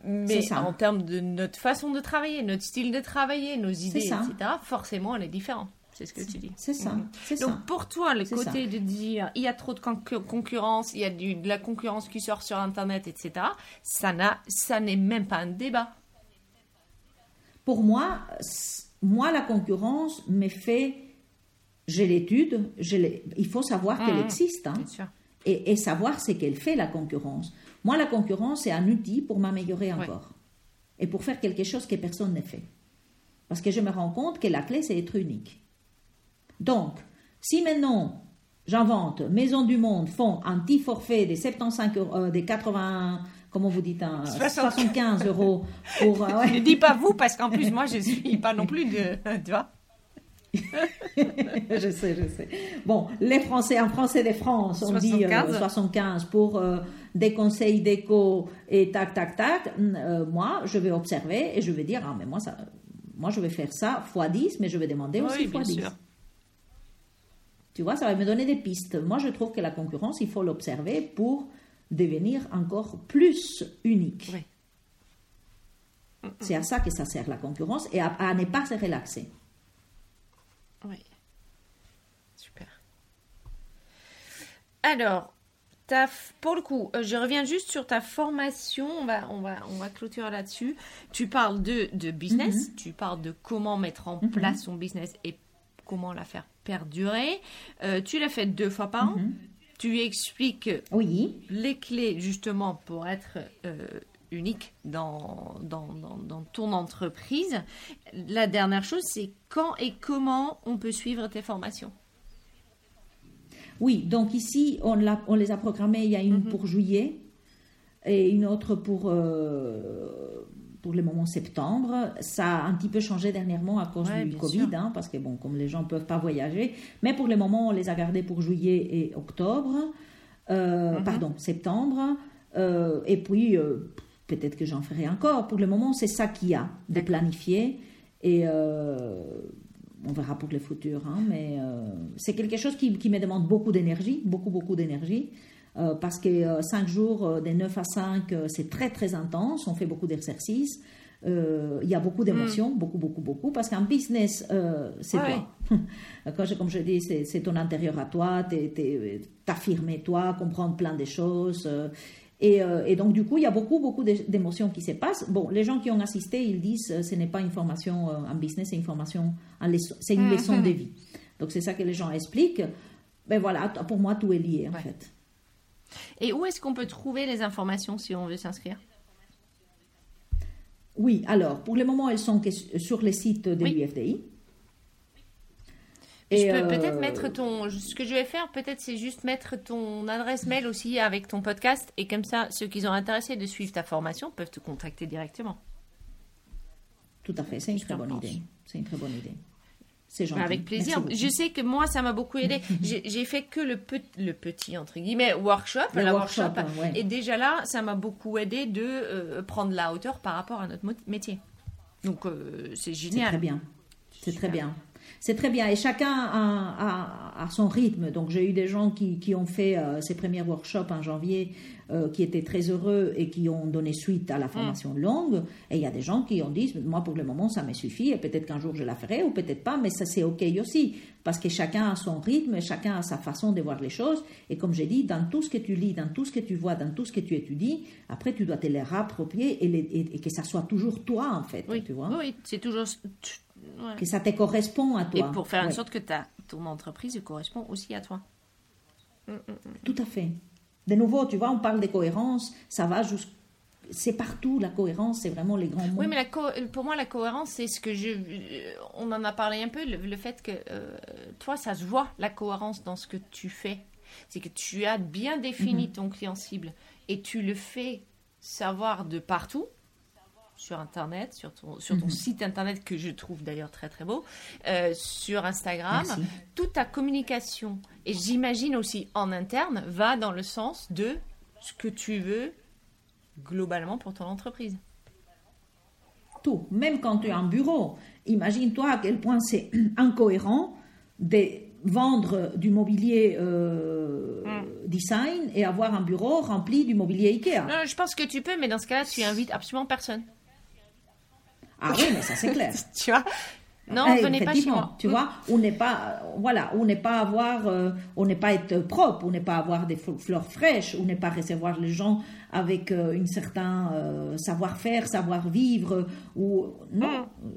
Mais en termes de notre façon de travailler, notre style de travailler, nos idées, etc., forcément, on est différent. C'est ce que tu dis. C'est ça. Mhm. Donc pour toi, le côté de dire il y a trop de concurrence, il y a de la concurrence qui sort sur Internet, etc., ça, n'a, ça n'est même pas un débat. Pour moi, moi, la concurrence me fait. J'ai l'étude, il faut savoir qu'elle mhm. existe. Hein. Bien sûr et, savoir ce qu'elle fait, la concurrence. Moi, la concurrence, c'est un outil pour m'améliorer encore et pour faire quelque chose que personne n'a fait. Parce que je me rends compte que la clé, c'est être unique. Donc, si maintenant j'invente Maison du Monde font un petit forfait des 75 euros, des 80, comment vous dites, 75 euros pour. Euh, ne dis pas vous parce qu'en plus moi je suis pas non plus de, tu vois. je sais, je sais. Bon, les Français, en français de France, on dit 75 euh, pour euh, des conseils d'éco et tac, tac, tac. Euh, moi, je vais observer et je vais dire, ah, mais moi, ça, moi je vais faire ça fois 10, mais je vais demander aussi fois 10. Tu vois, ça va me donner des pistes. Moi, je trouve que la concurrence, il faut l'observer pour devenir encore plus unique. C'est à ça que ça sert la concurrence et à ne pas se relaxer. Oui. Super. Alors, pour le coup, euh, je reviens juste sur ta formation. On va, on va, on va clôturer là-dessus. Tu parles de, de business, mhm. tu parles de comment mettre en mhm. place son business et comment la faire perdurer. Euh, tu l'as fait deux fois par an. Mhm. Tu expliques oui. les clés justement pour être euh, unique dans, dans, dans, ton entreprise. La dernière chose, c'est quand et comment on peut suivre tes formations Oui, donc ici, on, on les a programmées. Il y a une mhm. pour juillet et une autre pour, euh, pour le moment septembre. Ça a un petit peu changé dernièrement à cause du Covid, hein, parce que, bon, comme les gens ne peuvent pas voyager. Mais pour le moment, on les a gardées pour juillet et octobre. Euh, mhm. Pardon, septembre. Euh, et puis, Peut-être que j'en ferai encore. Pour le moment, c'est ça qu'il y a de planifier. Et euh, on verra pour le futur. Hein, mais euh, c'est quelque chose qui, me demande beaucoup d'énergie, beaucoup, beaucoup d'énergie. Euh, parce que 5 jours, des 9 à 5, c'est très, très intense. On fait beaucoup d'exercices. euh, il y a beaucoup d'émotions, mm. beaucoup, beaucoup, beaucoup, parce qu'un business, euh, c'est toi. Quand comme je dis, c'est ton intérieur à toi, t'affirmer toi, comprendre plein de choses. Euh, et, donc, du coup, il y a beaucoup, beaucoup d'émotions qui se passent. Bon, les gens qui ont assisté, ils disent ce n'est pas une formation en business, c'est une formation, c'est une leçon de vie. Donc, c'est ça que les gens expliquent. Ben voilà, pour moi, tout est lié, en fait. Et où est-ce qu'on peut trouver les informations si on veut s'inscrire? Oui, alors, pour le moment, elles sont sur les sites de l'UFDI. je peux peut-être euh, mettre ton. Ce que je vais faire, peut-être, c'est juste mettre ton adresse mail aussi avec ton podcast. Et comme ça, ceux qui sont intéressés de suivre ta formation peuvent te contacter directement. Tout à fait, c'est une très bonne idée. C'est une très bonne idée. Avec plaisir. Je sais que moi, ça m'a beaucoup aidé. J'ai fait que le, le petit, entre guillemets, workshop. la workshop, Et déjà là, ça m'a beaucoup aidé de euh, prendre la hauteur par rapport à notre métier. Donc, euh, c'est génial. C'est très bien. C'est très bien. C'est très bien. Et chacun a, son rythme. Donc, j'ai eu des gens qui, ont fait euh, ces premiers workshops en janvier, euh, qui étaient très heureux et qui ont donné suite à la formation mm. longue. Et il y a des gens qui ont dit, moi, pour le moment, ça me suffit. Et peut-être qu'un jour, je la ferai ou peut-être pas. Mais ça, c'est OK aussi. Parce que chacun a son rythme, chacun a sa façon de voir les choses. Et comme j'ai dit, dans tout ce que tu lis, dans tout ce que tu vois, dans tout ce que tu étudies, après, tu dois te les rapproprier et, que ça soit toujours toi, en fait. Oui, tu vois oui c'est toujours que ça te correspond à toi. Et pour faire en sorte que ta, ton entreprise correspond aussi à toi. Mm, mm, mm. Tout à fait. De nouveau, tu vois, on parle de cohérence, ça va jusqu'à c'est partout la cohérence, c'est vraiment les grands mots. Oui, mais la pour moi, la cohérence, c'est ce que je. Euh, on en a parlé un peu, le, fait que euh, toi, ça se voit, la cohérence dans ce que tu fais. C'est que tu as bien défini mm-hmm. ton client cible et tu le fais savoir de partout sur Internet, sur ton, sur ton mhm. site Internet que je trouve d'ailleurs très très beau, euh, sur Instagram. Toute ta communication, et j'imagine aussi en interne, va dans le sens de ce que tu veux globalement pour ton entreprise. Tout, même quand tu es en bureau. Imagine-toi à quel point c'est incohérent de vendre du mobilier euh, mm. design et avoir un bureau rempli du mobilier Ikea. Non, je pense que tu peux, mais dans ce cas-là, tu invites absolument personne. Ah oui, mais ça c'est clair. tu vois? Non, eh, venez pas chez moi. Tu vois, on n'est pas, voilà, on n'est pas avoir, euh, on n'est pas être propre, on n'est pas avoir des fleurs fraîches, on n'est pas recevoir les gens avec euh, une certain euh, savoir-faire, savoir-vivre ou non. Mm.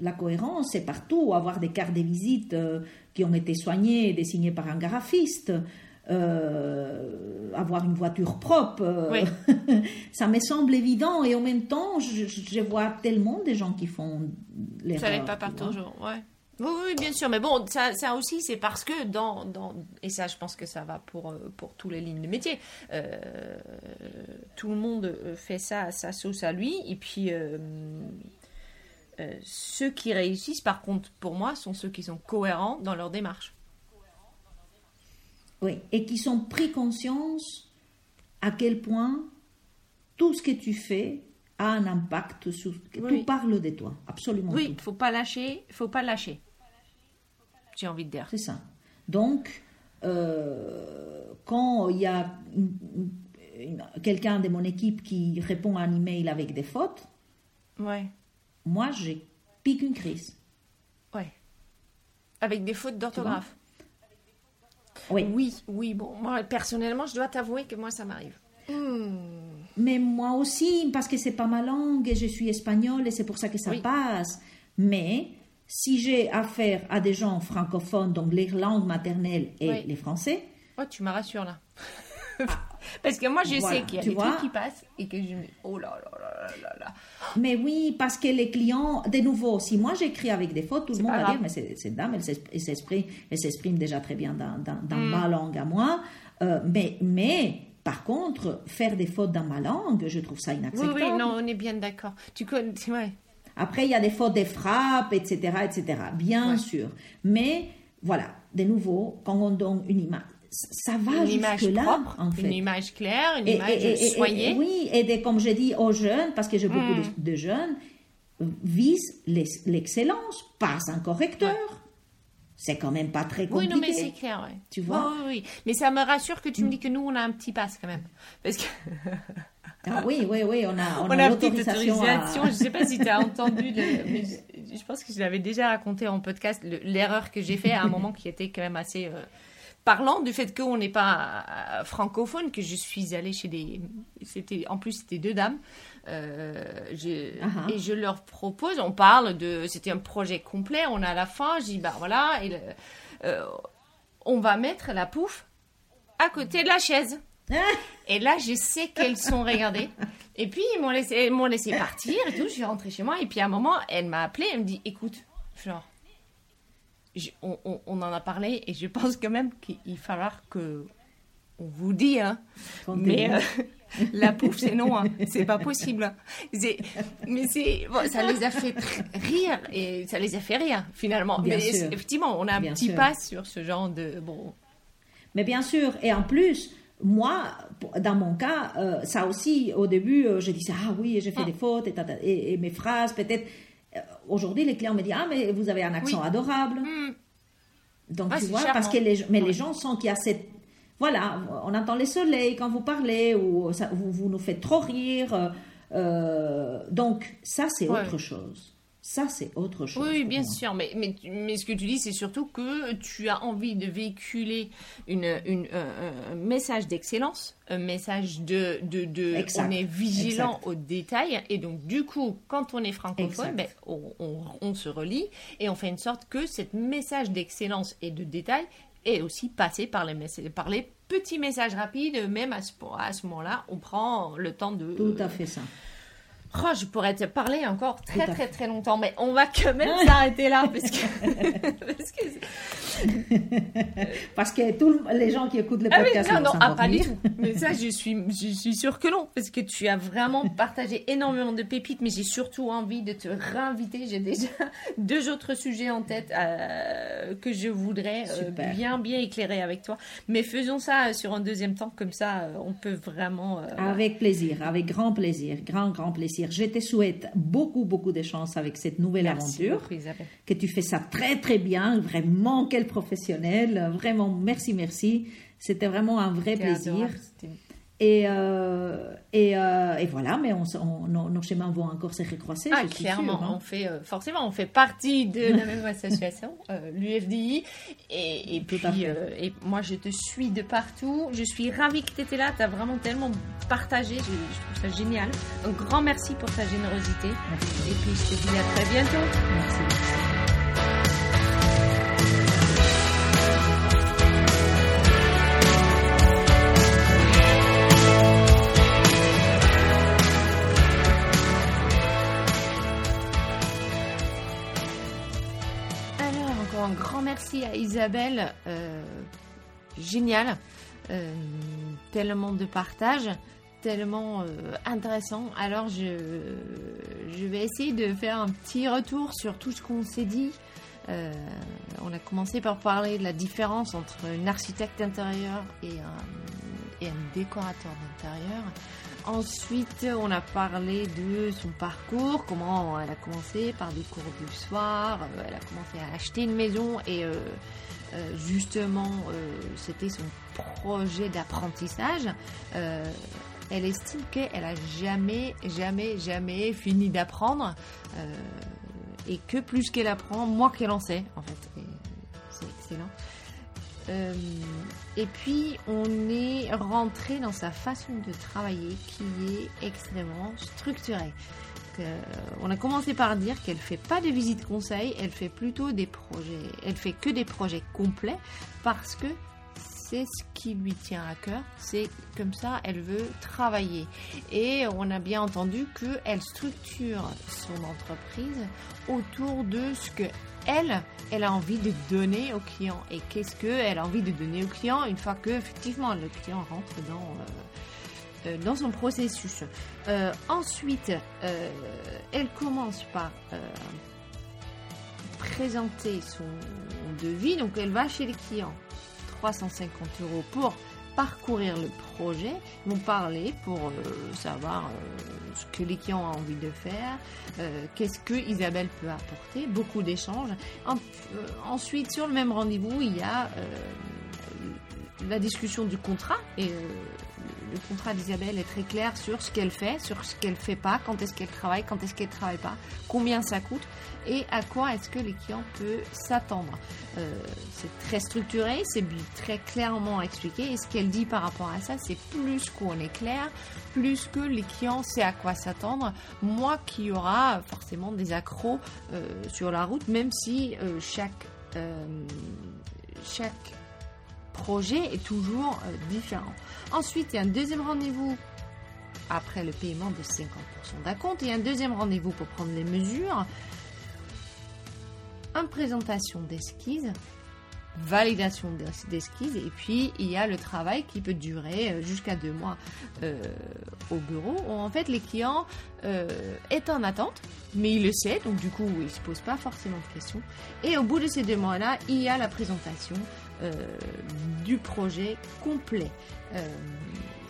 La cohérence, c'est partout. Avoir des cartes de visite qui ont été soignées dessinées par un graphiste. Euh, avoir une voiture propre, euh, ça me semble évident et en même temps, je, vois tellement de gens qui font l'erreur. Ça n'est pas par toujours, ouais. Oui, oui, bien sûr, mais bon, ça, ça aussi, c'est parce que dans, dans, et ça, je pense que ça va pour, euh, pour tous les lignes de métier, tout le monde fait ça à sa sauce à lui, et puis ceux qui réussissent, par contre, pour moi, sont ceux qui sont cohérents dans leur démarche. Oui, et qui sont pris conscience à quel point tout ce que tu fais a un impact sur. Tout parle de toi, absolument. Oui, il faut pas lâcher, faut pas lâcher. J'ai envie de dire. C'est ça. Donc, euh, quand il y a quelqu'un de mon équipe qui répond à un email avec des fautes, ouais. moi, j'ai pique une crise. Ouais. Avec des fautes d'orthographe. Oui. Oui, oui. Bon, moi, personnellement, je dois t'avouer que moi, ça m'arrive. Hmm. Mais moi aussi, parce que c'est pas ma langue et je suis espagnole et c'est pour ça que ça passe. Mais si j'ai affaire à des gens francophones, donc les langues maternelles et les français. Oh, tu me rassures là. Parce que moi, je sais qu'il y a des trucs qui passent et que je me oh là là là là là. Mais oui, parce que les clients, de nouveau, si moi j'écris avec des fautes, tout le monde va dire, mais cette dame, elle s'exprime déjà très bien dans, dans, hmm. ma langue à moi. Euh, mais, mais, par contre, faire des fautes dans ma langue, je trouve ça inacceptable. Oui, oui, non, on est bien d'accord. Tu connais, ouais. Après, il y a des fautes des frappes, etc., etc., bien sûr. Mais, voilà, de nouveau, quand on donne une image, ça va une image là, propre, en fait. Une image claire, une image soignée. oui, et comme je dis aux jeunes, parce que j'ai beaucoup mm. de, jeunes, vise l'excellence, pas un correcteur. C'est quand même pas très compliqué. Oui, non, mais c'est clair, ouais. Tu vois? Oui, oui, Mais ça me rassure que tu me dis que nous, on a un petit passe quand même. Parce que... Ah oui, oui, oui, on a, on on a a petite autorisation. à- Je sais pas si tu as entendu, le- mais je, je pense que je l'avais déjà raconté en podcast, le- l'erreur que j'ai fait à un moment qui était quand même assez euh, parlant du fait qu'on n'est pas euh, francophone, que je suis allée chez des... C'était, en plus, c'était deux dames. Euh, je- ah. Et je leur propose, on parle de... C'était un projet complet, on a à la fin, je dis, bah voilà, et le- euh, on va mettre la pouffe à côté de la chaise. Et là, je sais qu'elles sont regardées. Et puis, ils m'ont laissé, m'ont laissé partir et tout. Je suis rentrée chez moi. Et puis, à un moment, elle m'a appelé. Elle me dit Écoute, genre, je- on, on- on en a parlé. Et je pense quand même qu'il falloir que. On vous dit, hein. Mais euh, la pouffe, c'est non. Hein. C'est pas possible. hein. Mais c'est, bon, ça les a fait rire. Et ça les a fait rire, finalement. Bien Mais sûr. effectivement, on a un Bien petit sûr. pas sur ce genre de. Bon. Mais bien sûr, et en plus, moi, dans mon cas, euh, ça aussi, au début, euh, je disais, ah oui, j'ai fait des fautes, et, tata- et- et mes phrases, peut-être. Euh, Aujourd'hui, les clients me disent, ah, mais vous avez un accent Oui. adorable. Hmm. Donc, Ah, tu vois, charmant. parce que les, mais Ouais. les gens sentent qu'il y a cette. Voilà, on entend les soleils quand vous parlez, ou ça- vous, vous nous faites trop rire. euh, euh, donc, ça, c'est Ouais. autre chose. Ça, c'est autre chose. Oui, bien moi. sûr, mais, mais, mais ce que tu dis, c'est surtout que tu as envie de véhiculer une, une, un- un message d'excellence, un message de, de, de Exact, on est vigilant exact. aux détails, et donc du coup, quand on est francophone, ben, on, on, on se relie et on fait une sorte que ce message d'excellence et de détail est aussi passé par les, par les petits messages rapides, même à ce, à ce moment-là, on prend le temps de... Tout à fait ça. Oh, je pourrais te parler encore très très très longtemps, mais on va quand même s'arrêter là parce que, parce que Parce que tous les gens qui écoutent les ah oui, non non ah, pas du tout. Mais ça je suis je suis sûre que non parce que tu as vraiment partagé énormément de pépites, mais j'ai surtout envie de te réinviter. J'ai déjà deux autres sujets en tête euh, que je voudrais euh, bien bien éclairer avec toi. Mais faisons ça euh, sur un deuxième temps comme ça, on peut vraiment. euh, Avec plaisir, avec grand plaisir, grand, grand plaisir. Je te souhaite beaucoup, beaucoup de chance avec cette nouvelle Merci aventure. beaucoup. Que tu fais ça très, très bien. Vraiment, quel professionnel. Vraiment, merci, merci. C'était vraiment un vrai plaisir. adorable, Et, euh, et, euh, et voilà, mais on, s- on- nos, nos chemins vont encore se recroiser. Ah, je suis clairement, sûre, hein. on fait euh, forcément, on fait partie de la même association, l'UFDI, et, puis et moi je te suis de partout. Je suis ravie que tu étais là. Tu as vraiment tellement partagé. Je, je trouve ça génial. Un grand merci pour ta générosité. Merci. Et puis je te dis à très bientôt. Merci, merci. Merci à Isabelle. Euh, génial. Euh, tellement de partage, tellement euh, intéressant. Alors, je, vais essayer de faire un petit retour sur tout ce qu'on s'est dit. On a commencé par parler de la différence entre une architecte d'intérieur et un, et un décorateur d'intérieur. Ensuite, on a parlé de son parcours, comment elle a commencé par des cours du soir, euh, elle a commencé à acheter une maison et euh, euh, justement, c'était son projet d'apprentissage. Elle estime qu'elle a jamais, jamais, jamais fini d'apprendre et que plus qu'elle apprend, moins qu'elle en sait, en fait. C'est excellent. Euh, et puis, on est rentré dans sa façon de travailler qui est extrêmement structurée. Que- on a commencé par dire qu'elle fait pas de visite conseil, elle fait plutôt des projets. Elle fait que des projets complets parce que c'est ce qui lui tient à cœur. C'est comme ça, elle veut travailler. Et on a bien entendu qu'elle structure son entreprise autour de ce que elle, elle a envie de donner au client. Et qu'est-ce qu'elle a envie de donner au client une fois que effectivement le client rentre dans, euh, euh, son processus. Euh, ensuite, elle commence par présenter son devis. Donc elle va chez les clients, 350 euros pour parcourir le projet, vont parler pour euh, savoir euh, ce que les clients ont envie de faire, euh, qu'est-ce que Isabelle peut apporter, beaucoup d'échanges. En- ensuite, sur le même rendez-vous, il y a la discussion du contrat le contrat d'Isabelle est très clair sur ce qu'elle fait, sur ce qu'elle fait pas, quand est-ce qu'elle travaille, quand est-ce qu'elle travaille pas, combien ça coûte et à quoi est-ce que les clients peuvent s'attendre. Euh, c'est très structuré, c'est très clairement expliqué et ce qu'elle dit par rapport à ça, c'est plus qu'on est clair, plus que les clients sait à quoi s'attendre, moi qui aura forcément des accros euh, sur la route, même si euh, chaque chaque projet est toujours différent. Ensuite, il y a un deuxième rendez-vous après le paiement de 50% d'acompte et un deuxième rendez-vous pour prendre les mesures une présentation d'esquisse, validation d'esquisse, et puis il y a le travail qui peut durer euh, jusqu'à deux mois euh, au bureau, où en fait les clients euh, est en attente, mais il le sait, donc du coup il se pose pas forcément de questions. Et au bout de ces deux mois-là, il y a la présentation du projet complet.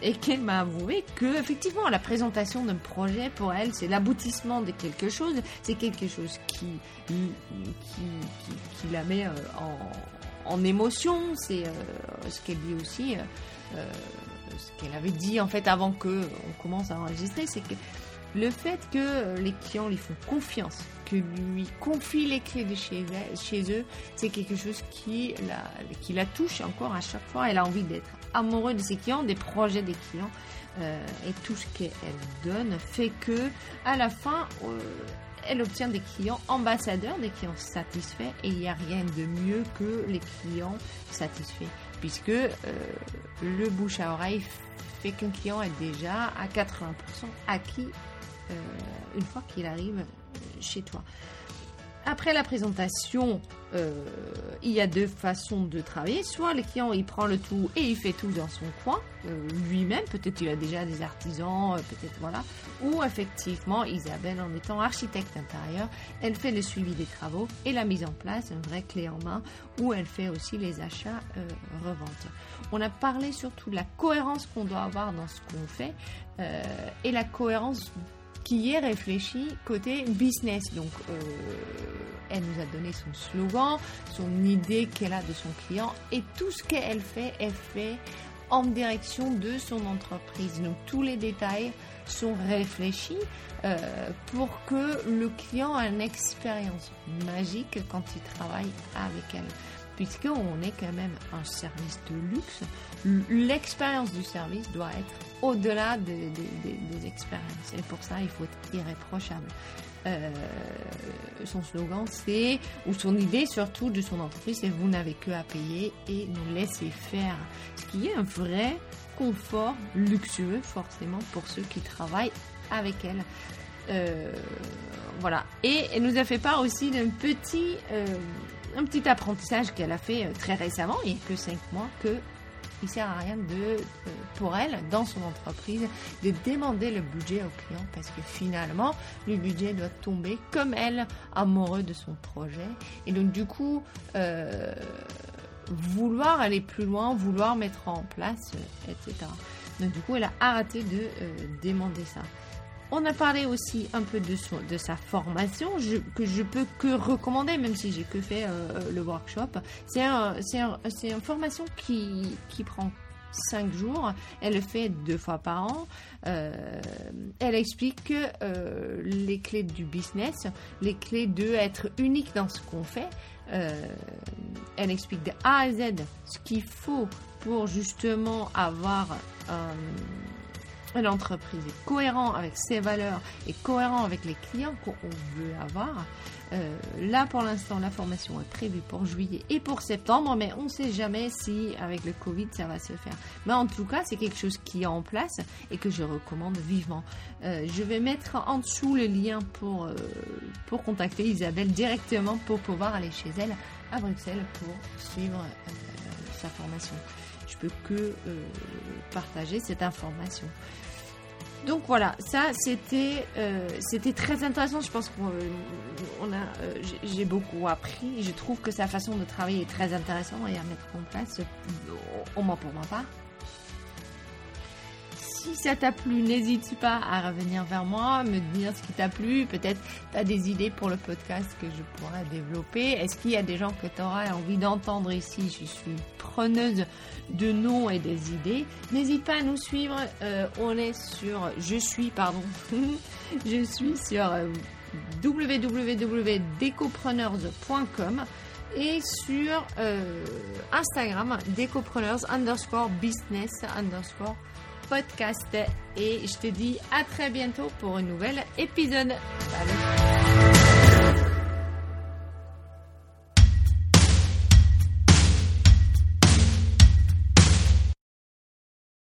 Et qu'elle m'a avoué que effectivement la présentation d'un projet pour elle c'est l'aboutissement de quelque chose, c'est quelque chose qui qui, qui, la met euh, en, en émotion, c'est euh, ce qu'elle dit aussi, euh, ce qu'elle avait dit en fait avant que on commence à enregistrer, c'est que le fait que les clients lui font confiance, que lui confie les clés de chez, chez eux, c'est quelque chose qui la, qui la touche encore à chaque fois. Elle a envie d'être amoureux de ses clients, des projets des clients. Euh, et tout ce qu'elle donne fait que, à la fin, euh, elle obtient des clients ambassadeurs, des clients satisfaits. Et il n'y a rien de mieux que les clients satisfaits. Puisque euh, le bouche à oreille fait qu'un client est déjà à 80% acquis une fois qu'il arrive chez toi. Après la présentation, euh, il y a deux façons de travailler. Soit le client il prend le tout et il fait tout dans son coin euh, lui-même. Peut-être il a déjà des artisans, euh, peut-être voilà. Ou effectivement Isabelle en étant architecte intérieur, elle fait le suivi des travaux et la mise en place, un vrai clé en main, où elle fait aussi les achats reventes. On a parlé surtout de la cohérence qu'on doit avoir dans ce qu'on fait et la cohérence qui est réfléchi côté business. Donc, euh, elle nous a donné son slogan, son idée qu'elle a de son client et tout ce qu'elle fait, elle fait en direction de son entreprise. Donc, tous les détails sont réfléchis euh, pour que le client ait une expérience magique quand il travaille avec elle puisqu'on est quand même un service de luxe, l'expérience du service doit être au-delà des, expériences. Et pour ça, il faut être irréprochable. Euh, son slogan, c'est, ou son idée surtout de son entreprise, c'est vous n'avez que à payer et nous laisser faire. Ce qui est un vrai confort luxueux, forcément, pour ceux qui travaillent avec elle. Euh, voilà. Et elle nous a fait part aussi d'un petit, euh, un petit apprentissage qu'elle a fait très récemment, il n'y a que 5 mois, que il sert à rien de, euh, pour elle, dans son entreprise, de demander le budget au client parce que finalement, le budget doit tomber comme elle, amoureux de son projet. Et donc, du coup, euh, vouloir aller plus loin, vouloir mettre en place, euh, etc. Donc, du coup, elle a arrêté de demander ça. On a parlé aussi un peu de, sa formation, que je peux que recommander, même si j'ai que fait euh, le workshop. C'est un, une formation qui, qui prend 5 jours. Elle le fait deux fois par an. Euh, elle explique euh, les clés du business, les clés de être unique dans ce qu'on fait. elle explique de A à Z ce qu'il faut pour justement avoir un l'entreprise est cohérent avec ses valeurs et cohérent avec les clients qu'on veut avoir. Euh, là, pour l'instant, la formation est prévue pour juillet et pour septembre, mais on ne sait jamais si avec le Covid ça va se faire. Mais en tout cas, c'est quelque chose qui est en place et que je recommande vivement. Euh, je vais mettre en dessous le lien pour, euh, pour contacter Isabelle directement pour pouvoir aller chez elle à Bruxelles pour suivre sa formation. Je peux que partager cette information. Donc voilà, ça c'était euh, c'était très intéressant. Je pense qu'on euh, a euh, j'ai beaucoup appris. Je trouve que sa façon de travailler est très intéressante et à mettre en place, au moins pour ma part. Si ça t'a plu, n'hésite pas à revenir vers moi, me dire ce qui t'a plu. Peut-être tu as des idées pour le podcast que je pourrais développer. Est-ce qu'il y a des gens que tu aurais envie d'entendre ici? Je suis preneuse de noms et des idées. N'hésite pas à nous suivre. Euh, on est sur... Je suis, pardon. je suis sur euh, www.decopreneurs.com et sur euh, Instagram, decopreneurs underscore business underscore podcast. Et je te dis à très bientôt pour un nouvel épisode.